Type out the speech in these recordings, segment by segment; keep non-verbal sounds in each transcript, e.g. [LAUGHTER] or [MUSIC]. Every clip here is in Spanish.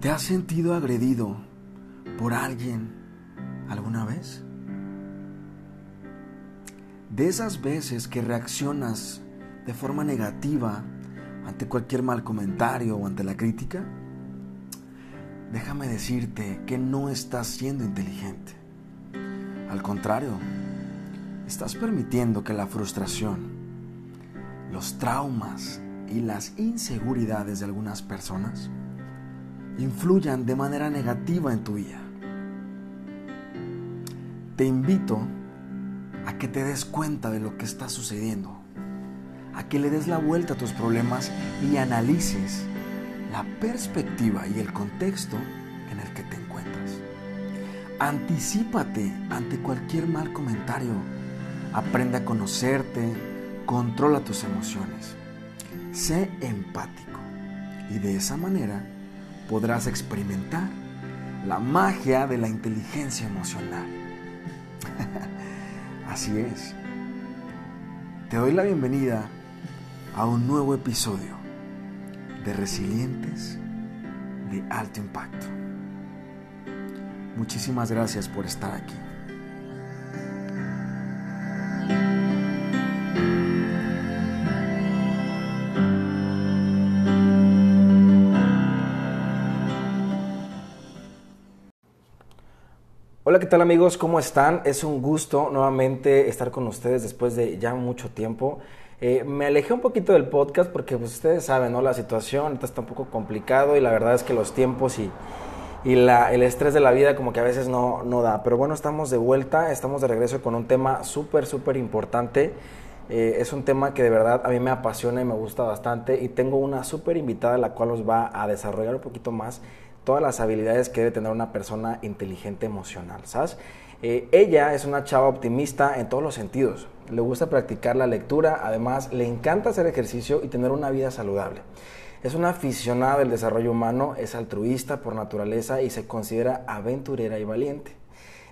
¿Te has sentido agredido por alguien alguna vez? De esas veces que reaccionas de forma negativa ante cualquier mal comentario o ante la crítica, déjame decirte que no estás siendo inteligente. Al contrario, estás permitiendo que la frustración, los traumas y las inseguridades de algunas personas influyan de manera negativa en tu vida. Te invito a que te des cuenta de lo que está sucediendo, a que le des la vuelta a tus problemas y analices la perspectiva y el contexto en el que te encuentras. Anticípate ante cualquier mal comentario, aprende a conocerte, controla tus emociones, sé empático y de esa manera podrás experimentar la magia de la inteligencia emocional. [LAUGHS] Así es. Te doy la bienvenida a un nuevo episodio de Resilientes de Alto Impacto. Muchísimas gracias por estar aquí. Tal amigos? ¿Cómo están? Es un gusto nuevamente estar con ustedes después de ya mucho tiempo. Eh, me alejé un poquito del podcast porque pues, ustedes saben, ¿no? La situación está un poco complicado y la verdad es que los tiempos y, y la, el estrés de la vida como que a veces no, no da. Pero bueno, estamos de vuelta, estamos de regreso con un tema súper, súper importante. Eh, es un tema que de verdad a mí me apasiona y me gusta bastante y tengo una súper invitada la cual nos va a desarrollar un poquito más todas las habilidades que debe tener una persona inteligente emocional, ¿sabes? Eh, ella es una chava optimista en todos los sentidos. Le gusta practicar la lectura, además le encanta hacer ejercicio y tener una vida saludable. Es una aficionada del desarrollo humano, es altruista por naturaleza y se considera aventurera y valiente.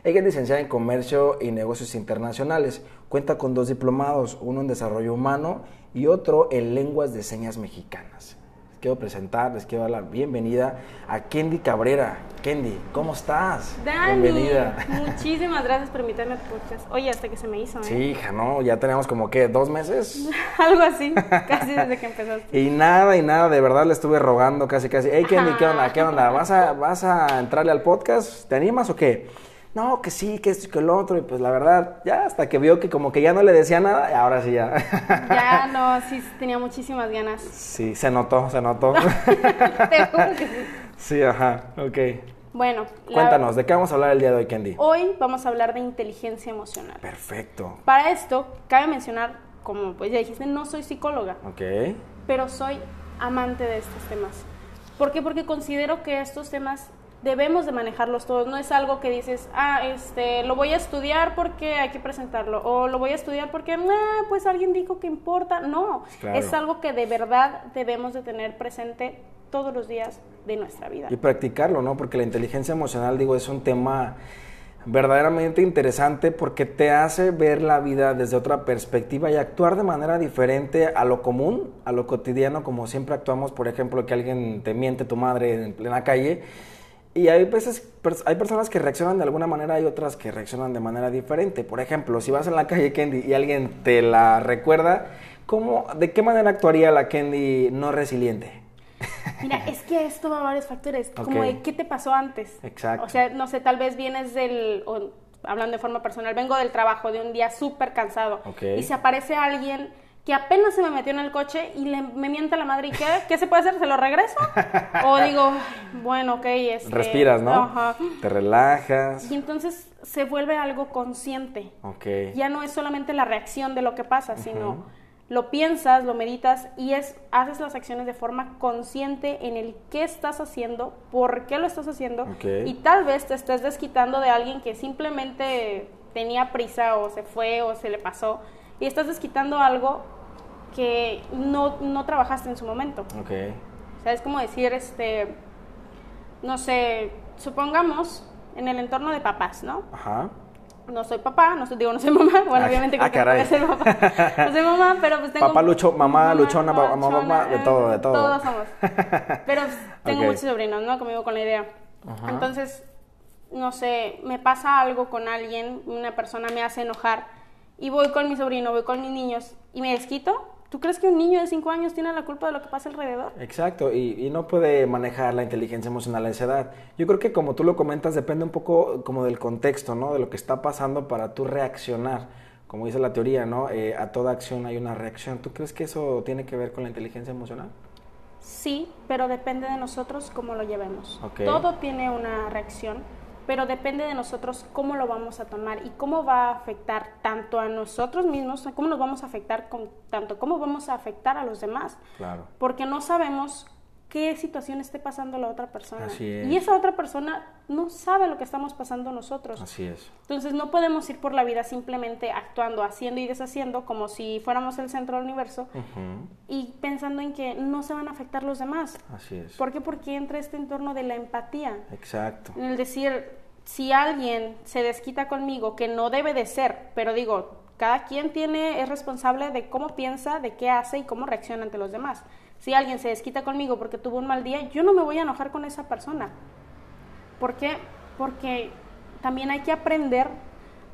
Ella es licenciada en Comercio y Negocios Internacionales. Cuenta con dos diplomados, uno en Desarrollo Humano y otro en Lenguas de Señas Mexicanas quiero presentar, les quiero dar la bienvenida a Kendi Cabrera. Kendi, ¿cómo estás? Dani, bienvenida. Muchísimas gracias por invitarme a tu podcast. Oye, hasta que se me hizo, ¿eh? Sí, hija, ¿no? Ya tenemos como que dos meses. [LAUGHS] Algo así, casi desde que empezaste. y nada, y nada, de verdad le estuve rogando casi, casi. Hey, Kendi, ¿qué onda? ¿Qué onda? ¿Vas a, ¿Vas a entrarle al podcast? ¿Te animas o qué? No, que sí, que esto y que el otro, y pues la verdad, ya hasta que vio que como que ya no le decía nada, y ahora sí ya. Ya, [LAUGHS] no, sí, tenía muchísimas ganas. Sí, se notó, se notó. [LAUGHS] [LAUGHS] Te juro que sí. Sí, ajá, ok. Bueno. Cuéntanos, ¿de qué vamos a hablar el día de hoy, Candy? Hoy vamos a hablar de inteligencia emocional. Perfecto. Para esto, cabe mencionar, como pues ya dijiste, no soy psicóloga. Ok. Pero soy amante de estos temas. ¿Por qué? Porque considero que estos temas debemos de manejarlos todos. No es algo que dices, ah, este, lo voy a estudiar porque hay que presentarlo, o lo voy a estudiar porque, pues alguien dijo que importa. No, es algo que de verdad debemos de tener presente todos los días de nuestra vida. Y practicarlo, ¿no? Porque la inteligencia emocional, digo, es un tema verdaderamente interesante porque te hace ver la vida desde otra perspectiva y actuar de manera diferente a lo común, a lo cotidiano, como siempre actuamos, por ejemplo, que alguien te miente tu madre en plena calle y hay veces, hay personas que reaccionan de alguna manera y otras que reaccionan de manera diferente. Por ejemplo, si vas en la calle Candy y alguien te la recuerda, ¿cómo, ¿de qué manera actuaría la Candy no resiliente? [LAUGHS] Mira, es que esto va a varios factores, como de qué te pasó antes. Exacto. O sea, no sé, tal vez vienes del, hablando de forma personal, vengo del trabajo de un día súper cansado y se aparece alguien que apenas se me metió en el coche y le, me mienta la madre, ¿y qué? ¿Qué se puede hacer? ¿Se lo regreso? O [LAUGHS] digo, bueno, ok, este, Respiras, ¿no? Te relajas. Y entonces se vuelve algo consciente. Ok. Ya no es solamente la reacción de lo que pasa, sino lo piensas, lo meditas y es, haces las acciones de forma consciente en el qué estás haciendo, por qué lo estás haciendo y tal vez te estés desquitando de alguien que simplemente tenía prisa o se fue o se le pasó y estás desquitando algo que no, no trabajaste en su momento. Ok. O sea, es como decir, este, no sé, supongamos en el entorno de papás, ¿no? Ajá. No soy papá, no soy, digo, no soy mamá, bueno, obviamente ah, que no ser papá. No soy mamá, pero pues tengo... Papá lucho, mamá, luchona, mamá, mamá, de todo, de todo. Todos somos. Pero [LAUGHS] Tengo muchos sobrinos, ¿no? Conmigo con la idea. Entonces, no sé, me pasa algo con alguien, una persona me hace enojar y voy con mi sobrino, voy con mis niños y me desquito. ¿Tú crees que un niño de 5 años tiene la culpa de lo que pasa alrededor? Exacto, y, no puede manejar la inteligencia emocional a esa edad. Yo creo que como tú lo comentas, depende un poco como del contexto, ¿no? De lo que está pasando para tú reaccionar. Como dice la teoría, ¿no? Eh, a toda acción hay una reacción. ¿Tú crees que eso tiene que ver con la inteligencia emocional? Sí, pero depende de nosotros cómo lo llevemos. Todo tiene una reacción, pero depende de nosotros cómo lo vamos a tomar y cómo va a afectar tanto a nosotros mismos, cómo nos vamos a afectar, con, tanto cómo vamos a afectar a los demás. Claro. Porque no sabemos qué situación esté pasando la otra persona. Y esa otra persona no sabe lo que estamos pasando nosotros. Así es. Entonces no podemos ir por la vida simplemente actuando, haciendo y deshaciendo como si fuéramos el centro del universo y pensando en que no se van a afectar los demás. Así es. ¿Por qué? Porque entra este entorno de la empatía. Exacto. En el decir, si alguien se desquita conmigo, que no debe de ser, pero digo, cada quien tiene, es responsable de cómo piensa, de qué hace y cómo reacciona ante los demás. Si alguien se desquita conmigo porque tuvo un mal día, yo no me voy a enojar con esa persona. ¿Por qué? Porque también hay que aprender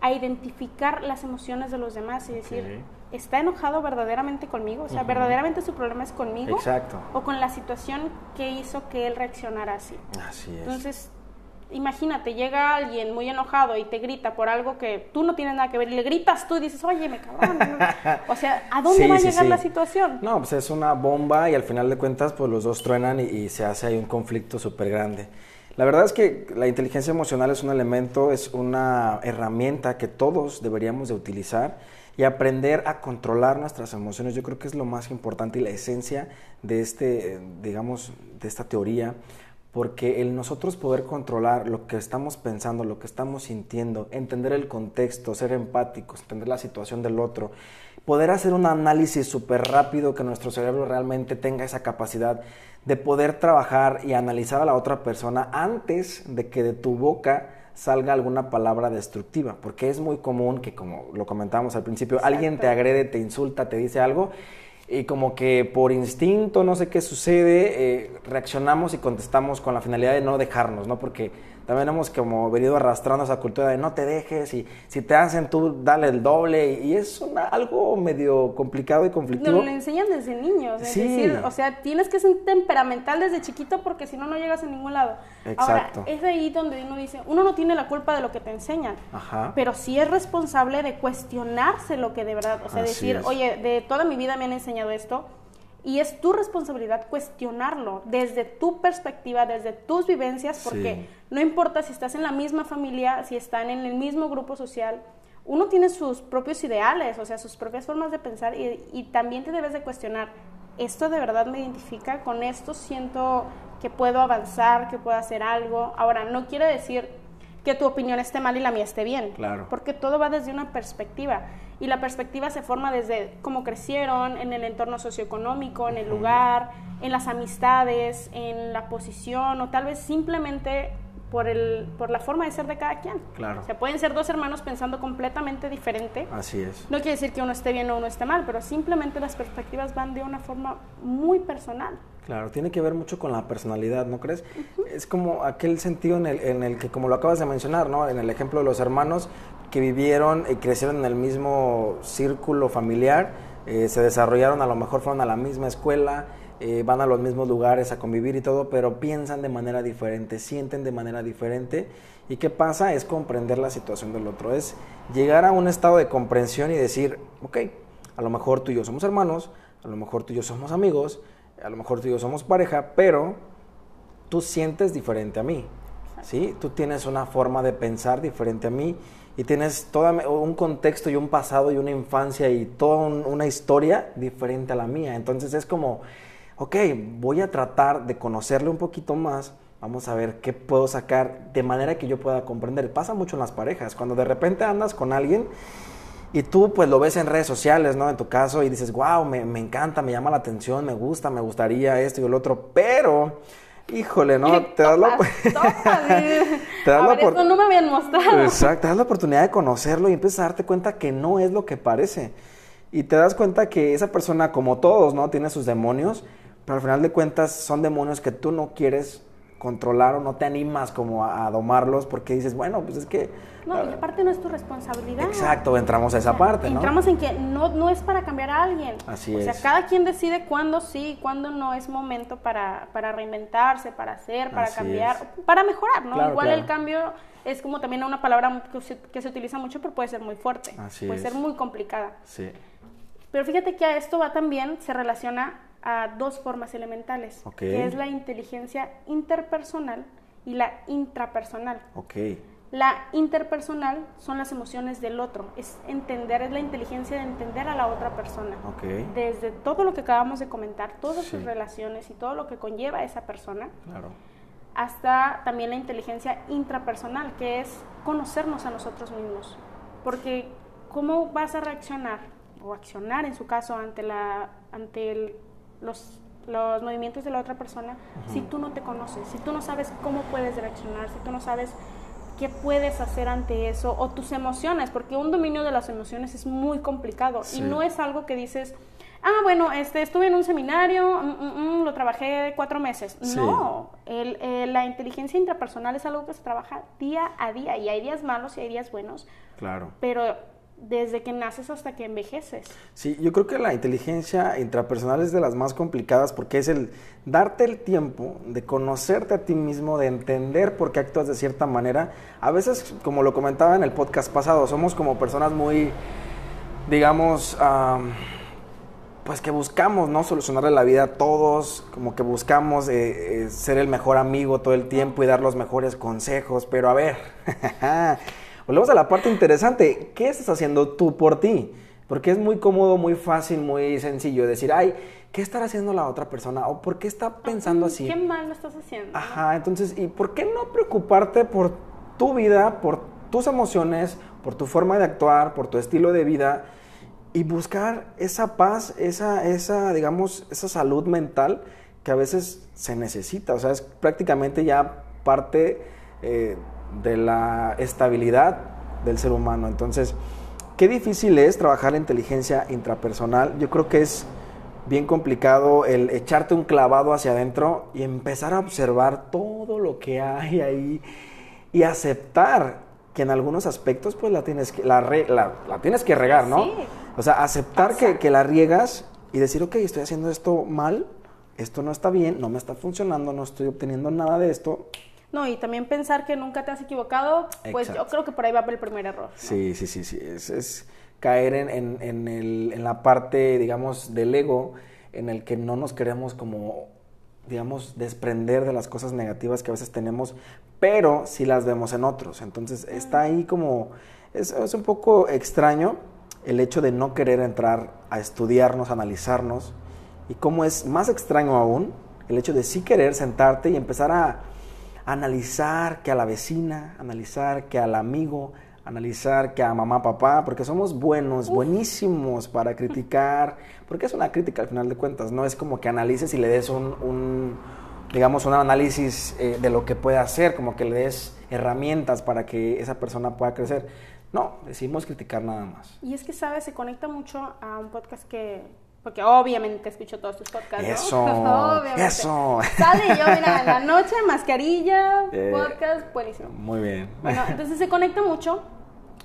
a identificar las emociones de los demás y decir, ¿está enojado verdaderamente conmigo? O sea, ¿verdaderamente su problema es conmigo? Exacto. O con la situación que hizo que él reaccionara así. Así es. Entonces, imagínate, llega alguien muy enojado y te grita por algo que tú no tienes nada que ver y le gritas tú y dices, oye, me cabrón. o sea, ¿a dónde va a llegar la situación? No, pues es una bomba y al final de cuentas, pues los dos truenan y, se hace ahí un conflicto súper grande. La verdad es que la inteligencia emocional es un elemento, es una herramienta que todos deberíamos de utilizar y aprender a controlar nuestras emociones. Yo creo que es lo más importante y la esencia de este, digamos, de esta teoría porque el nosotros poder controlar lo que estamos pensando, lo que estamos sintiendo, entender el contexto, ser empáticos, entender la situación del otro, poder hacer un análisis súper rápido que nuestro cerebro realmente tenga esa capacidad de poder trabajar y analizar a la otra persona antes de que de tu boca salga alguna palabra destructiva, porque es muy común que, como lo comentábamos al principio, alguien te agrede, te insulta, te dice algo y como que por instinto, no sé qué sucede, eh, reaccionamos y contestamos con la finalidad de no dejarnos, ¿no? Porque también hemos como venido arrastrando esa cultura de no te dejes y si te hacen tú dale el doble y, es algo medio complicado y conflictivo. Nos lo enseñan desde niños, es decir, o sea, tienes que ser temperamental desde chiquito porque si no, no llegas a ningún lado. Exacto. Ahora, es ahí donde uno dice, uno no tiene la culpa de lo que te enseñan, Ajá. pero sí es responsable de cuestionarse lo que de verdad, o sea, decir, oye, de toda mi vida me han enseñado esto, y es tu responsabilidad cuestionarlo desde tu perspectiva, desde tus vivencias, porque no importa si estás en la misma familia, si están en el mismo grupo social, uno tiene sus propios ideales, o sea, sus propias formas de pensar y, y también te debes de cuestionar, ¿esto de verdad me identifica? ¿Con esto siento que puedo avanzar, que puedo hacer algo? Ahora, no quiere decir que tu opinión esté mal y la mía esté bien. Claro. Porque todo va desde una perspectiva. Y la perspectiva se forma desde cómo crecieron, en el entorno socioeconómico, en el lugar, en las amistades, en la posición, o tal vez simplemente por, el, por la forma de ser de cada quien. Claro. O sea, pueden ser dos hermanos pensando completamente diferente. Así es. No quiere decir que uno esté bien o uno esté mal, pero simplemente las perspectivas van de una forma muy personal. Claro, tiene que ver mucho con la personalidad, ¿no crees? Es como aquel sentido en el, en el que, como lo acabas de mencionar, ¿no? En el ejemplo de los hermanos que vivieron y crecieron en el mismo círculo familiar, eh, se desarrollaron, a lo mejor fueron a la misma escuela, eh, van a los mismos lugares a convivir y todo, pero piensan de manera diferente, sienten de manera diferente. ¿Y qué pasa? Es comprender la situación del otro, es llegar a un estado de comprensión y decir, ok, a lo mejor tú y yo somos hermanos, a lo mejor tú y yo somos amigos, a lo mejor tú y yo somos pareja, pero tú sientes diferente a mí, ¿sí? Tú tienes una forma de pensar diferente a mí y tienes todo un contexto y un pasado y una infancia y toda una historia diferente a la mía. Entonces es como ok, voy a tratar de conocerle un poquito más, vamos a ver qué puedo sacar de manera que yo pueda comprender. Pasa mucho en las parejas, cuando de repente andas con alguien y tú pues lo ves en redes sociales, ¿no? En tu caso y dices, wow, me, me encanta, me llama la atención, me gusta, me gustaría esto y el otro, pero... Híjole, ¿no? te das la, [LAUGHS] te das la por... no me habían mostrado. Exacto, te das la oportunidad de conocerlo y empiezas a darte cuenta que no es lo que parece. Y te das cuenta que esa persona, como todos, ¿no? Tiene sus demonios, pero al final de cuentas son demonios que tú no quieres controlar o no te animas como a, domarlos porque dices, bueno, pues es que... No, y aparte no es tu responsabilidad. Exacto, entramos a esa parte, ¿no? Entramos en que no, no es para cambiar a alguien. Así es. O sea, cada quien decide cuándo sí cuándo no es momento para, para reinventarse, para hacer, para cambiar, para mejorar, ¿no? Igual el cambio es como también una palabra que se, que se, utiliza mucho, pero puede ser muy fuerte. Así puede ser muy complicada. Sí. Pero fíjate que a esto va también, se relaciona a dos formas elementales, que es la inteligencia interpersonal y la intrapersonal. Okay. La interpersonal son las emociones del otro, es entender, es la inteligencia de entender a la otra persona. Okay. Desde todo lo que acabamos de comentar, todas sus relaciones y todo lo que conlleva a esa persona, claro. hasta también la inteligencia intrapersonal, que es conocernos a nosotros mismos. Porque ¿cómo vas a reaccionar o accionar en su caso ante, la, ante el los, los movimientos de la otra persona si tú no te conoces, si tú no sabes cómo puedes reaccionar, si tú no sabes qué puedes hacer ante eso o tus emociones, porque un dominio de las emociones es muy complicado y no es algo que dices, ah, bueno, este, estuve en un seminario, mm, mm, mm, lo trabajé cuatro meses. No, el, la inteligencia intrapersonal es algo que se trabaja día a día y hay días malos y hay días buenos. Claro. Pero desde que naces hasta que envejeces. Sí, yo creo que la inteligencia intrapersonal es de las más complicadas porque es el darte el tiempo de conocerte a ti mismo, de entender por qué actúas de cierta manera. A veces, como lo comentaba en el podcast pasado, somos como personas muy, digamos, pues que buscamos, ¿no? Solucionarle la vida a todos, como que buscamos eh, eh, ser el mejor amigo todo el tiempo y dar los mejores consejos, pero a ver. [LAUGHS] Volvemos a la parte interesante. ¿Qué estás haciendo tú por ti? Porque es muy cómodo, muy fácil, muy sencillo decir, ay, ¿qué estará haciendo la otra persona? ¿O por qué está pensando así? ¿Qué mal lo estás haciendo? Ajá, entonces, ¿y por qué no preocuparte por tu vida, por tus emociones, por tu forma de actuar, por tu estilo de vida y buscar esa paz, esa, esa digamos, esa salud mental que a veces se necesita? O sea, es prácticamente ya parte... Eh, de la estabilidad del ser humano. Entonces, qué difícil es trabajar la inteligencia intrapersonal. Yo creo que es bien complicado el echarte un clavado hacia adentro y empezar a observar todo lo que hay ahí y aceptar que en algunos aspectos pues la tienes que, la, la, tienes que regar, ¿no? O sea, aceptar que, que, la riegas y decir, ok, estoy haciendo esto mal, esto no está bien, no me está funcionando, no estoy obteniendo nada de esto, no, y también pensar que nunca te has equivocado, pues yo creo que por ahí va el primer error. Sí, sí, sí, sí. Es, caer en, en, el, en la parte, digamos, del ego, en el que no nos queremos como, digamos, desprender de las cosas negativas que a veces tenemos, pero sí las vemos en otros. Entonces está ahí como, es, es un poco extraño el hecho de no querer entrar a estudiarnos, analizarnos, y cómo es más extraño aún el hecho de sí querer sentarte y empezar a analizar que a la vecina, analizar que al amigo, analizar que a mamá, papá, porque somos buenos, buenísimos para [LAUGHS] criticar, porque es una crítica al final de cuentas, no es como que analices y le des un, digamos, un análisis eh, de lo que puede hacer, como que le des herramientas para que esa persona pueda crecer. No, decimos criticar nada más. Y es que, ¿sabes? Se conecta mucho a un podcast que, porque obviamente escucho todos tus podcasts, ¿no? Eso, [LAUGHS] obviamente. eso. Sale yo, mira, en la [LAUGHS] noche, mascarilla, eh, podcast, buenísimo. Muy bien. Bueno, [LAUGHS] entonces se conecta mucho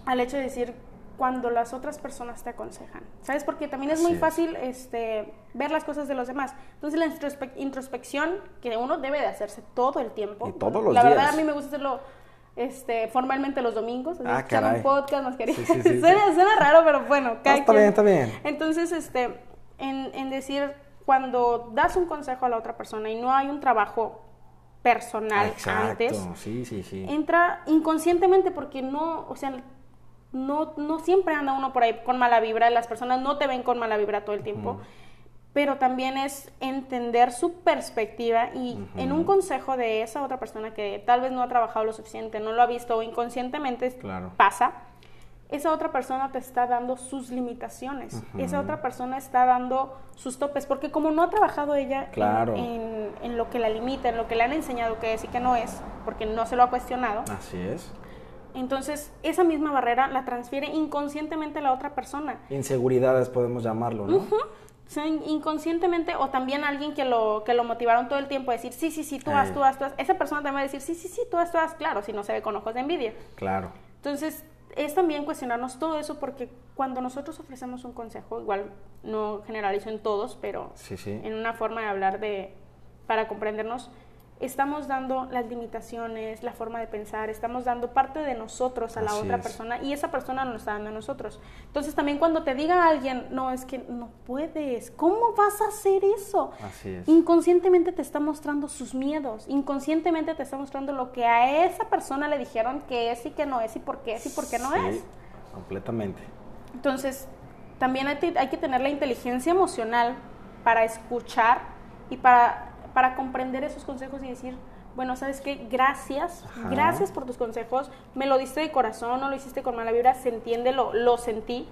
al hecho de decir cuando las otras personas te aconsejan, ¿sabes? Porque también es muy fácil este, ver las cosas de los demás. Entonces la introspección que uno debe de hacerse todo el tiempo. Y todos los la días. La verdad a mí me gusta hacerlo este, formalmente los domingos, ah, un podcast, mascarilla. suena, raro, pero bueno, no, está bien, está bien. Entonces, este, en, decir, cuando das un consejo a la otra persona y no hay un trabajo personal antes, entra inconscientemente porque no, o sea, no, no siempre anda uno por ahí con mala vibra, las personas no te ven con mala vibra todo el tiempo, pero también es entender su perspectiva y en un consejo de esa otra persona que tal vez no ha trabajado lo suficiente, no lo ha visto o inconscientemente pasa, esa otra persona te está dando sus limitaciones, esa otra persona está dando sus topes, porque como no ha trabajado ella en, lo que la limita, en lo que le han enseñado que es y que no es, porque no se lo ha cuestionado. Así es. Entonces, esa misma barrera la transfiere inconscientemente a la otra persona. Inseguridades podemos llamarlo, ¿no? inconscientemente o también alguien que lo, que lo motivaron todo el tiempo a decir, sí, sí, sí, tú vas, tú vas, tú vas. Esa persona también va a decir, sí, sí, sí, tú vas, tú vas, claro, si no se ve con ojos de envidia. Claro. Entonces, es también cuestionarnos todo eso porque cuando nosotros ofrecemos un consejo, igual no generalizo en todos, pero en una forma de hablar de, para comprendernos, estamos dando las limitaciones, la forma de pensar, estamos dando parte de nosotros a la otra persona y esa persona nos está dando a nosotros. Entonces también cuando te diga alguien, no, es que no puedes, ¿cómo vas a hacer eso? Así es. Inconscientemente te está mostrando sus miedos, inconscientemente te está mostrando lo que a esa persona le dijeron que es y que no es y por qué es y por qué no es. Completamente. Entonces, también hay, hay que tener la inteligencia emocional para escuchar y para para comprender esos consejos y decir, bueno, ¿sabes qué? Gracias, gracias por tus consejos, me lo diste de corazón, no lo hiciste con mala vibra, se entiende, lo, lo sentí.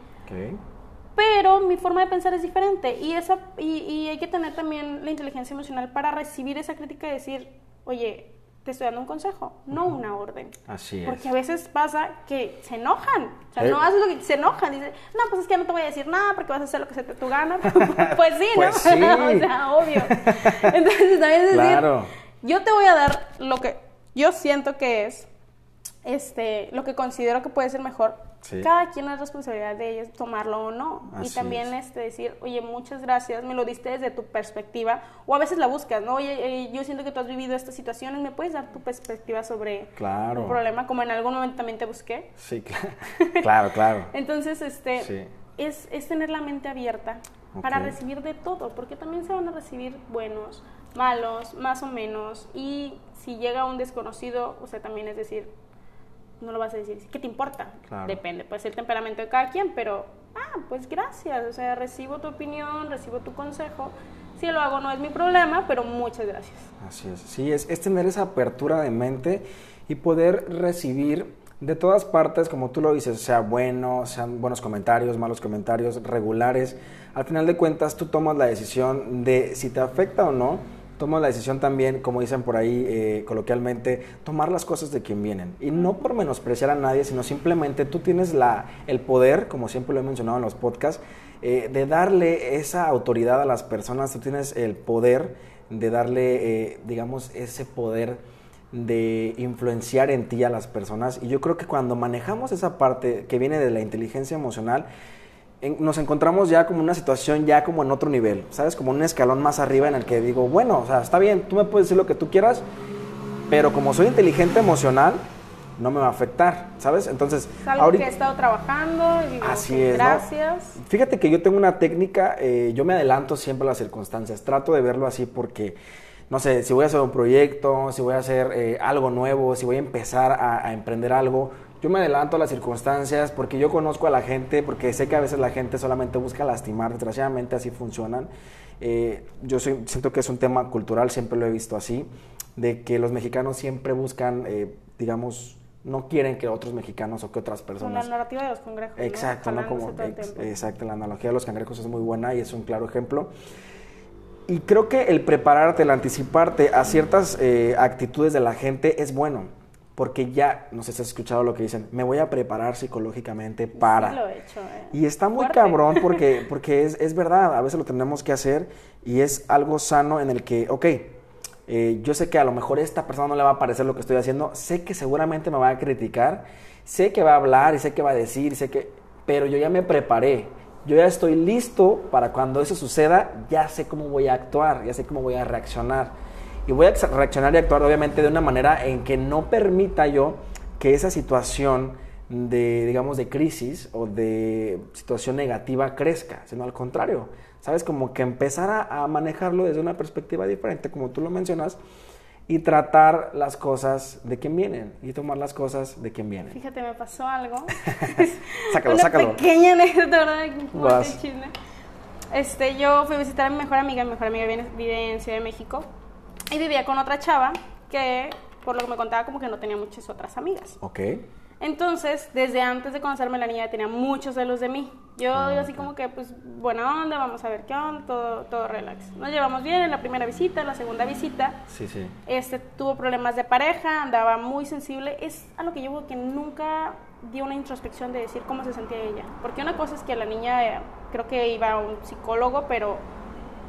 Pero mi forma de pensar es diferente y, esa, y, y hay que tener también la inteligencia emocional para recibir esa crítica y decir, oye, te estoy dando un consejo, no una orden. Así es. Porque a veces pasa que se enojan. O sea, no haces lo que se enojan. Dice, no, pues es que no te voy a decir nada porque vas a hacer lo que se te tu gana. [LAUGHS] pues sí, ¿no? Pues sí. [LAUGHS] o sea, obvio. [LAUGHS] Entonces también es decir, claro. yo te voy a dar lo que yo siento que es, este, lo que considero que puede ser mejor cada quien es responsabilidad de ellos tomarlo o no. y también este, decir, oye, muchas gracias, me lo diste desde tu perspectiva. O a veces la buscas, ¿no? Oye, eh, yo siento que tú has vivido estas situaciones, ¿me puedes dar tu perspectiva sobre claro. un problema? Como en algún momento también te busqué. Sí, [LAUGHS] claro, claro. [LAUGHS] Entonces, este, es, es, tener la mente abierta para recibir de todo, porque también se van a recibir buenos, malos, más o menos. Y si llega un desconocido, o sea, también es decir, no lo vas a decir, ¿qué te importa? Depende, puede ser el temperamento de cada quien, pero, ah, pues gracias, o sea, recibo tu opinión, recibo tu consejo. Si lo hago no es mi problema, pero muchas gracias. Así es, sí, es, es tener esa apertura de mente y poder recibir de todas partes, como tú lo dices, sea bueno, sean buenos comentarios, malos comentarios, regulares. Al final de cuentas, tú tomas la decisión de si te afecta o no tomo la decisión también, como dicen por ahí eh, coloquialmente, tomar las cosas de quien vienen. Y no por menospreciar a nadie, sino simplemente tú tienes la, el poder, como siempre lo he mencionado en los podcasts, eh, de darle esa autoridad a las personas, tú tienes el poder de darle, eh, digamos, ese poder de influenciar en ti a las personas. Y yo creo que cuando manejamos esa parte que viene de la inteligencia emocional, nos encontramos ya como una situación ya como en otro nivel, ¿sabes? Como un escalón más arriba en el que digo, bueno, o sea, está bien, tú me puedes decir lo que tú quieras, pero como soy inteligente emocional, no me va a afectar, ¿sabes? Entonces, es algo que he estado trabajando y digo, así es, gracias. Fíjate que yo tengo una técnica, eh, yo me adelanto siempre a las circunstancias, trato de verlo así porque, no sé, si voy a hacer un proyecto, si voy a hacer eh, algo nuevo, si voy a empezar a emprender algo, yo me adelanto a las circunstancias porque yo conozco a la gente, porque sé que a veces la gente solamente busca lastimar, desgraciadamente así funcionan. Eh, yo siento que es un tema cultural, siempre lo he visto así, de que los mexicanos siempre buscan, eh, digamos, no quieren que otros mexicanos o que otras personas. la narrativa de los cangrejos. Exacto, ¿no? Como, exacto, la analogía de los cangrejos es muy buena y es un claro ejemplo. Y creo que el prepararte, el anticiparte a ciertas eh, actitudes de la gente es bueno porque ya, no sé si has escuchado lo que dicen, me voy a preparar psicológicamente para. Sí, lo he hecho, ¿eh? Y está muy cabrón porque, [LAUGHS] porque es, es, verdad, a veces lo tenemos que hacer y es algo sano en el que, ok, eh, yo sé que a lo mejor a esta persona no le va a parecer lo que estoy haciendo, sé que seguramente me va a criticar, sé que va a hablar y sé que va a decir, sé que, pero yo ya me preparé, yo ya estoy listo para cuando eso suceda, ya sé cómo voy a actuar, ya sé cómo voy a reaccionar y voy a reaccionar y actuar obviamente de una manera en que no permita yo que esa situación de, digamos, de crisis o de situación negativa crezca, sino al contrario, ¿sabes? Como que empezar a, manejarlo desde una perspectiva diferente, como tú lo mencionas, y tratar las cosas de quien vienen y tomar las cosas de quien vienen. Fíjate, me pasó algo. [LAUGHS] sácalo, Una sácalo. pequeña anécdota, ¿verdad? Este, yo fui a visitar a mi mejor amiga, mi mejor amiga vive en Ciudad de México y vivía con otra chava que, por lo que me contaba, como que no tenía muchas otras amigas. Ok. Entonces, desde antes de conocerme, la niña tenía muchos celos de mí. Yo, ah, así como que, pues, buena onda, vamos a ver qué onda, todo, todo relax. Nos llevamos bien en la primera visita, en la segunda visita. Sí, sí. Este, tuvo problemas de pareja, andaba muy sensible. Es a lo que yo que nunca dio una introspección de decir cómo se sentía ella. Porque una cosa es que la niña creo que iba a un psicólogo, pero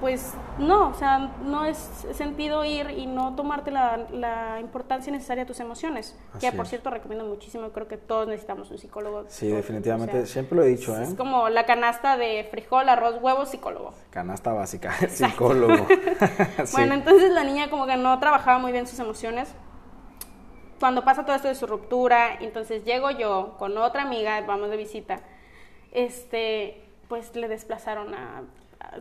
pues no, o sea, no es sentido ir y no tomarte la, importancia necesaria a tus emociones. que por cierto recomiendo muchísimo, creo que todos necesitamos un psicólogo. Sí, definitivamente, siempre lo he dicho, ¿eh? Es como la canasta de frijol, arroz, huevo, psicólogo. Canasta básica, [LAUGHS] psicólogo. [LAUGHS] [LAUGHS] Bueno, entonces la niña como que no trabajaba muy bien sus emociones. Cuando pasa todo esto de su ruptura, entonces llego yo con otra amiga, vamos de visita, este, pues le desplazaron a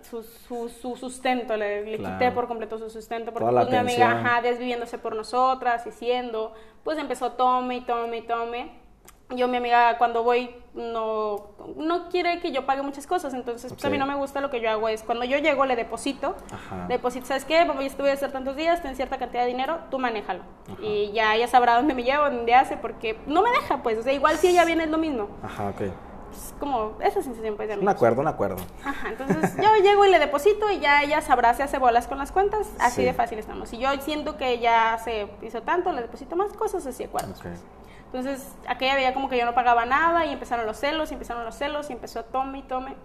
su, su, sustento, le, quité por completo su sustento, porque pues, mi amiga, ajá, desviviéndose por nosotras, diciendo, pues empezó tome y tome y tome. Yo, mi amiga, cuando voy, no, no quiere que yo pague muchas cosas, entonces pues a mí no me gusta, lo que yo hago es, cuando yo llego, le deposito, deposito, ¿sabes qué? Pues, voy a hacer tantos días, ten cierta cantidad de dinero, tú manéjalo. Y ya ella sabrá dónde me llevo, dónde hace, porque no me deja, pues, o sea, igual si ella viene es lo mismo. Ajá, ok como esa sensación pues de Un acuerdo, un acuerdo. Ajá, entonces yo llego y le deposito y ya ella sabrá si hace bolas con las cuentas, así de fácil estamos. Si yo siento que ya se hizo tanto, le deposito más cosas, así acuerdos. Entonces, aquella veía como que yo no pagaba nada y empezaron los celos, y empezaron los celos y empezó a tome y tome.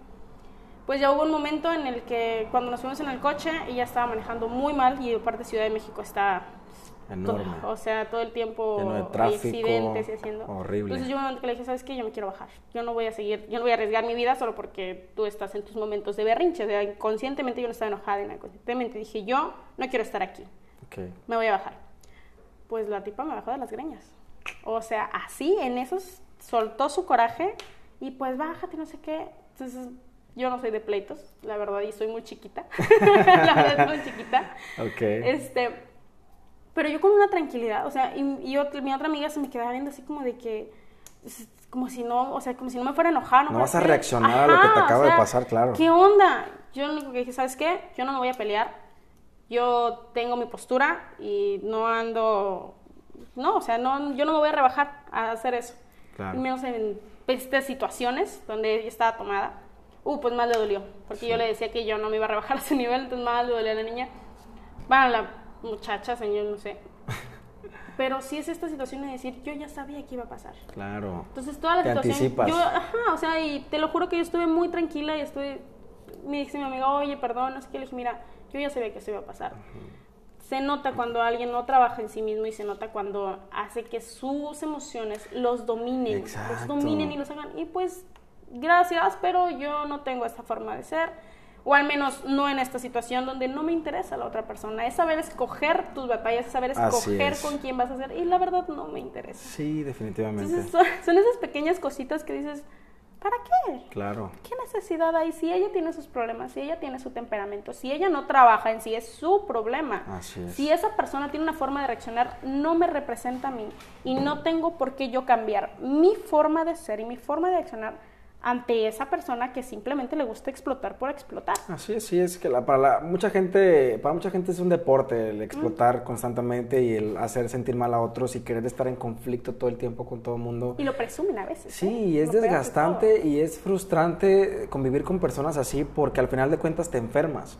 Pues ya hubo un momento en el que cuando nos fuimos en el coche, ella estaba manejando muy mal y parte Ciudad de México está enorme. o sea, todo el tiempo hay accidentes y haciendo. Horrible. Entonces yo que le dije, ¿sabes qué? Yo me quiero bajar. Yo no voy a seguir, yo no voy a arriesgar mi vida solo porque tú estás en tus momentos de berrinche. O sea, inconscientemente yo no estaba enojada, inconscientemente dije, yo no quiero estar aquí. Okay. Me voy a bajar. Pues la tipa me bajó de las greñas. O sea, así, en esos, soltó su coraje y pues bájate, no sé qué. Entonces yo no soy de pleitos, la verdad, y soy muy chiquita. [LAUGHS] la verdad, muy chiquita. Ok. Este, pero yo con una tranquilidad, o sea, y, mi otra amiga se me quedaba viendo así como de que, como si no, o sea, como si no me fuera a enojar. No, vas a reaccionar a lo que te acaba de pasar, claro. ¿Qué onda? Yo lo único que dije, ¿sabes qué? Yo no me voy a pelear. Yo tengo mi postura y no ando, no, o sea, no, yo no me voy a rebajar a hacer eso. Claro. Y menos en estas situaciones donde ella estaba tomada. Uh, pues más le dolió, porque yo le decía que yo no me iba a rebajar a ese nivel, entonces más le dolía a la niña. Bueno, la muchacha, señor, no sé. [LAUGHS] Pero sí es esta situación de decir, yo ya sabía que iba a pasar. Claro. Entonces toda la situación, anticipas. yo, ajá, o sea, y te lo juro que yo estuve muy tranquila y estoy, me dice mi amiga, oye, perdón, es que le dije, mira, yo ya sabía que eso iba a pasar. Se nota cuando alguien no trabaja en sí mismo y se nota cuando hace que sus emociones los dominen, Exacto. los dominen y los hagan. Y pues, gracias, pero yo no tengo esta forma de ser o al menos no en esta situación donde no me interesa la otra persona. Es saber escoger tus batallas, es saber escoger con quién vas a hacer y la verdad no me interesa. Sí, definitivamente. Entonces, son, esas pequeñas cositas que dices, ¿para qué? Claro. ¿Qué necesidad hay? Si ella tiene sus problemas, si ella tiene su temperamento, si ella no trabaja en sí, es su problema. Así es. Si esa persona tiene una forma de reaccionar, no me representa a mí y no tengo por qué yo cambiar mi forma de ser y mi forma de reaccionar ante esa persona que simplemente le gusta explotar por explotar. Así es, sí, es que la, para la, mucha gente, para mucha gente es un deporte el explotar constantemente y el hacer sentir mal a otros y querer estar en conflicto todo el tiempo con todo el mundo. Y lo presumen a veces. Sí, y ¿eh? es desgastante y es frustrante convivir con personas así porque al final de cuentas te enfermas.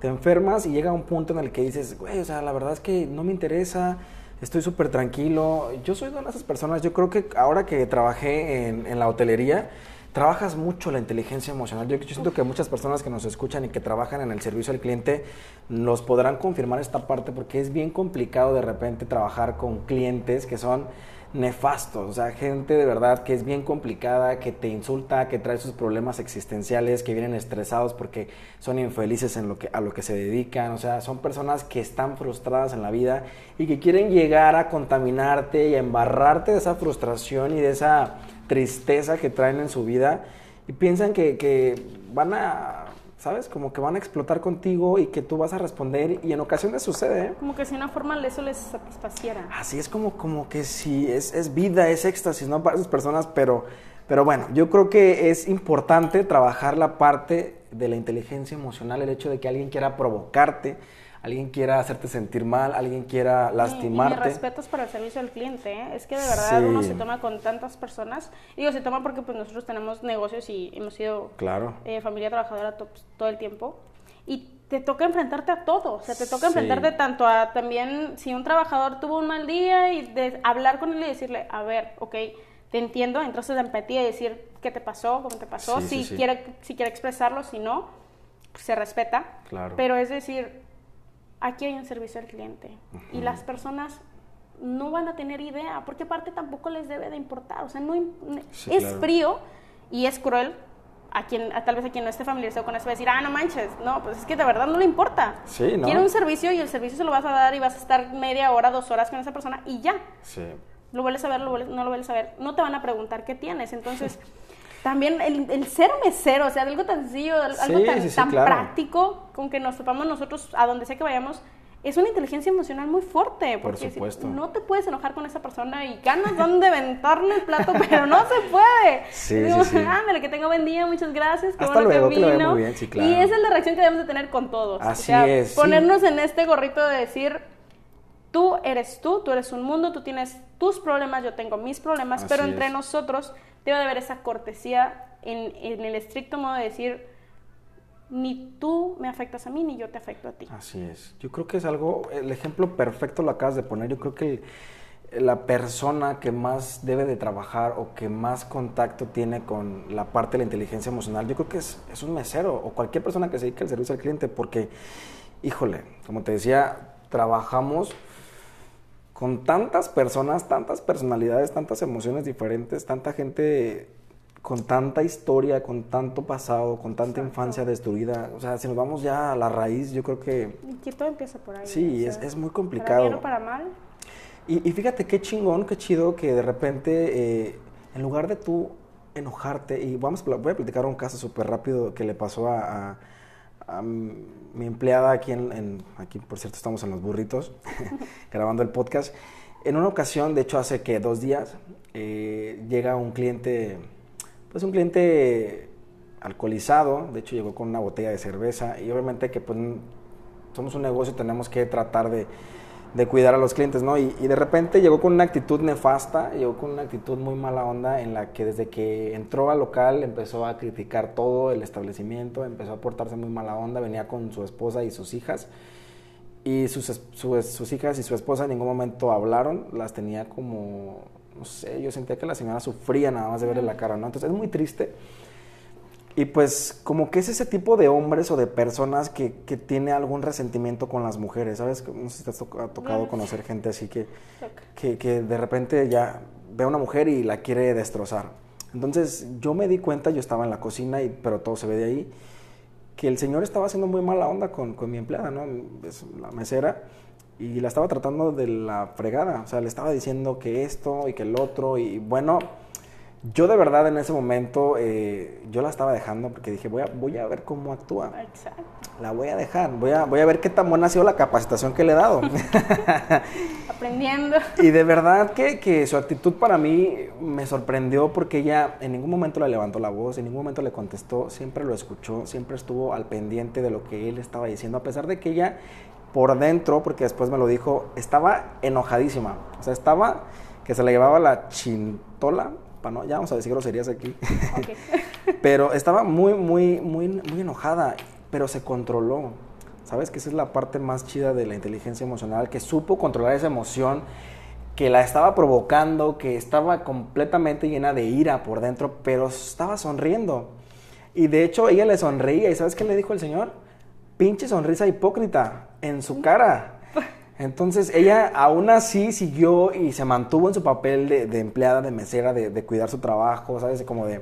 Te enfermas y llega un punto en el que dices, güey, o sea, la verdad es que no me interesa, estoy súper tranquilo. Yo soy una de esas personas, yo creo que ahora que trabajé en, en la hotelería, trabajas mucho la inteligencia emocional. Yo, siento que muchas personas que nos escuchan y que trabajan en el servicio al cliente nos podrán confirmar esta parte porque es bien complicado de repente trabajar con clientes que son nefastos, o sea, gente de verdad que es bien complicada, que te insulta, que trae sus problemas existenciales, que vienen estresados porque son infelices en lo que, a lo que se dedican, o sea, son personas que están frustradas en la vida y que quieren llegar a contaminarte y a embarrarte de esa frustración y de esa tristeza que traen en su vida y piensan que, que, van a, ¿sabes? Como que van a explotar contigo y que tú vas a responder y en ocasiones sucede. ¿eh? Como que si una forma eso les satisfaciera. Así es como, como que si es, es vida, es éxtasis, ¿no? Para esas personas, pero, pero bueno, yo creo que es importante trabajar la parte de la inteligencia emocional, el hecho de que alguien quiera provocarte, alguien quiera hacerte sentir mal, alguien quiera lastimarte. Y, y respetos para el servicio al cliente, ¿eh? es que de verdad uno se toma con tantas personas. Digo, se toma porque pues nosotros tenemos negocios y hemos sido claro. Eh, familia trabajadora todo el tiempo. Y te toca enfrentarte a todo, o sea, te toca enfrentarte tanto a también si un trabajador tuvo un mal día y de hablar con él y decirle, a ver, ok, te entiendo, entonces de empatía y decir qué te pasó, cómo te pasó, si, Quiere, si quiere expresarlo, si no, pues se respeta. Claro. Pero es decir, aquí hay un servicio al cliente y las personas no van a tener idea, porque aparte tampoco les debe de importar, o sea, no es frío y es cruel a quien tal vez a quien no esté familiarizado con eso va a decir, ah, no manches, no, pues es que de verdad no le importa. Sí, ¿no? Quiere un servicio y el servicio se lo vas a dar y vas a estar media hora, dos horas con esa persona y ya. Sí. Lo vuelves a ver, no lo vuelves a ver. No te van a preguntar qué tienes. Entonces, [LAUGHS] también el, ser mesero, o sea, algo tan sencillo, algo tan, práctico, con que nos topamos nosotros a donde sea que vayamos, es una inteligencia emocional muy fuerte. Porque Por supuesto. no te puedes enojar con esa persona y ganas donde ventarle el plato, pero no se puede. Sí, sí, sí. Ándale, que tenga buen día, muchas gracias. Qué Hasta luego, que, vino. muy bien, sí, claro. Y esa es la reacción que debemos de tener con todos. Así es. Ponernos en este gorrito de decir, tú eres tú, tú eres un mundo, tú tienes tus problemas, yo tengo mis problemas, pero entre nosotros debe de haber esa cortesía en, en el estricto modo de decir, ni tú me afectas a mí, ni yo te afecto a ti. Así es. Yo creo que es algo, el ejemplo perfecto lo acabas de poner. Yo creo que la persona que más debe de trabajar o que más contacto tiene con la parte de la inteligencia emocional, yo creo que es, es un mesero o cualquier persona que se dedique al servicio al cliente, porque, híjole, como te decía, trabajamos con tantas personas, tantas personalidades, tantas emociones diferentes, tanta gente con tanta historia, con tanto pasado, con tanta infancia destruida. O sea, si nos vamos ya a la raíz, yo creo que... Que todo empieza por ahí. Sí, es, es, muy complicado. Para bien o para mal. Y, y, fíjate qué chingón, qué chido que de repente, eh, en lugar de tú enojarte, y vamos, voy a platicar un caso súper rápido que le pasó a, a, mi empleada aquí en, Aquí, por cierto, estamos en Los Burritos, [LAUGHS] grabando el podcast. En una ocasión, de hecho, hace que dos días, eh, llega un cliente pues un cliente alcoholizado, de hecho llegó con una botella de cerveza. Y obviamente que pues somos un negocio tenemos que tratar de, cuidar a los clientes, ¿no? Y, de repente llegó con una actitud nefasta, llegó con una actitud muy mala onda en la que desde que entró al local empezó a criticar todo el establecimiento, empezó a portarse muy mala onda, venía con su esposa y sus hijas y sus, sus hijas y su esposa en ningún momento hablaron, las tenía como no sé, yo sentía que la señora sufría nada más de verle la cara, ¿no? Entonces es muy triste. Y pues como que es ese tipo de hombres o de personas que, que tiene algún resentimiento con las mujeres, ¿sabes? No sé si te ha tocado conocer gente así que, que, que, de repente ya ve a una mujer y la quiere destrozar. Entonces yo me di cuenta, yo estaba en la cocina, y, pero todo se ve de ahí, que el señor estaba haciendo muy mala onda con, con mi empleada, ¿no? Es la mesera y la estaba tratando de la fregada, o sea, le estaba diciendo que esto y que el otro, y bueno, yo de verdad en ese momento eh, yo la estaba dejando porque dije, voy a, voy a ver cómo actúa. Exacto. La voy a dejar, voy a, voy a ver qué tan buena ha sido la capacitación que le he dado. [LAUGHS] Aprendiendo. Y de verdad que, que, su actitud para mí me sorprendió porque ella en ningún momento le levantó la voz, en ningún momento le contestó, siempre lo escuchó, siempre estuvo al pendiente de lo que él estaba diciendo, a pesar de que ella por dentro, porque después me lo dijo, estaba enojadísima. O sea, estaba que se le llevaba la chintola, para no, ya vamos a decir groserías aquí. [LAUGHS] pero estaba muy, muy, muy, muy enojada, pero se controló. ¿Sabes? Que esa es la parte más chida de la inteligencia emocional, que supo controlar esa emoción que la estaba provocando, que estaba completamente llena de ira por dentro, pero estaba sonriendo. Y de hecho ella le sonreía, ¿y sabes qué le dijo el Señor? Pinche sonrisa hipócrita en su cara. Entonces ella aún así siguió y se mantuvo en su papel de, empleada, de mesera, de, cuidar su trabajo, ¿sabes? Como de...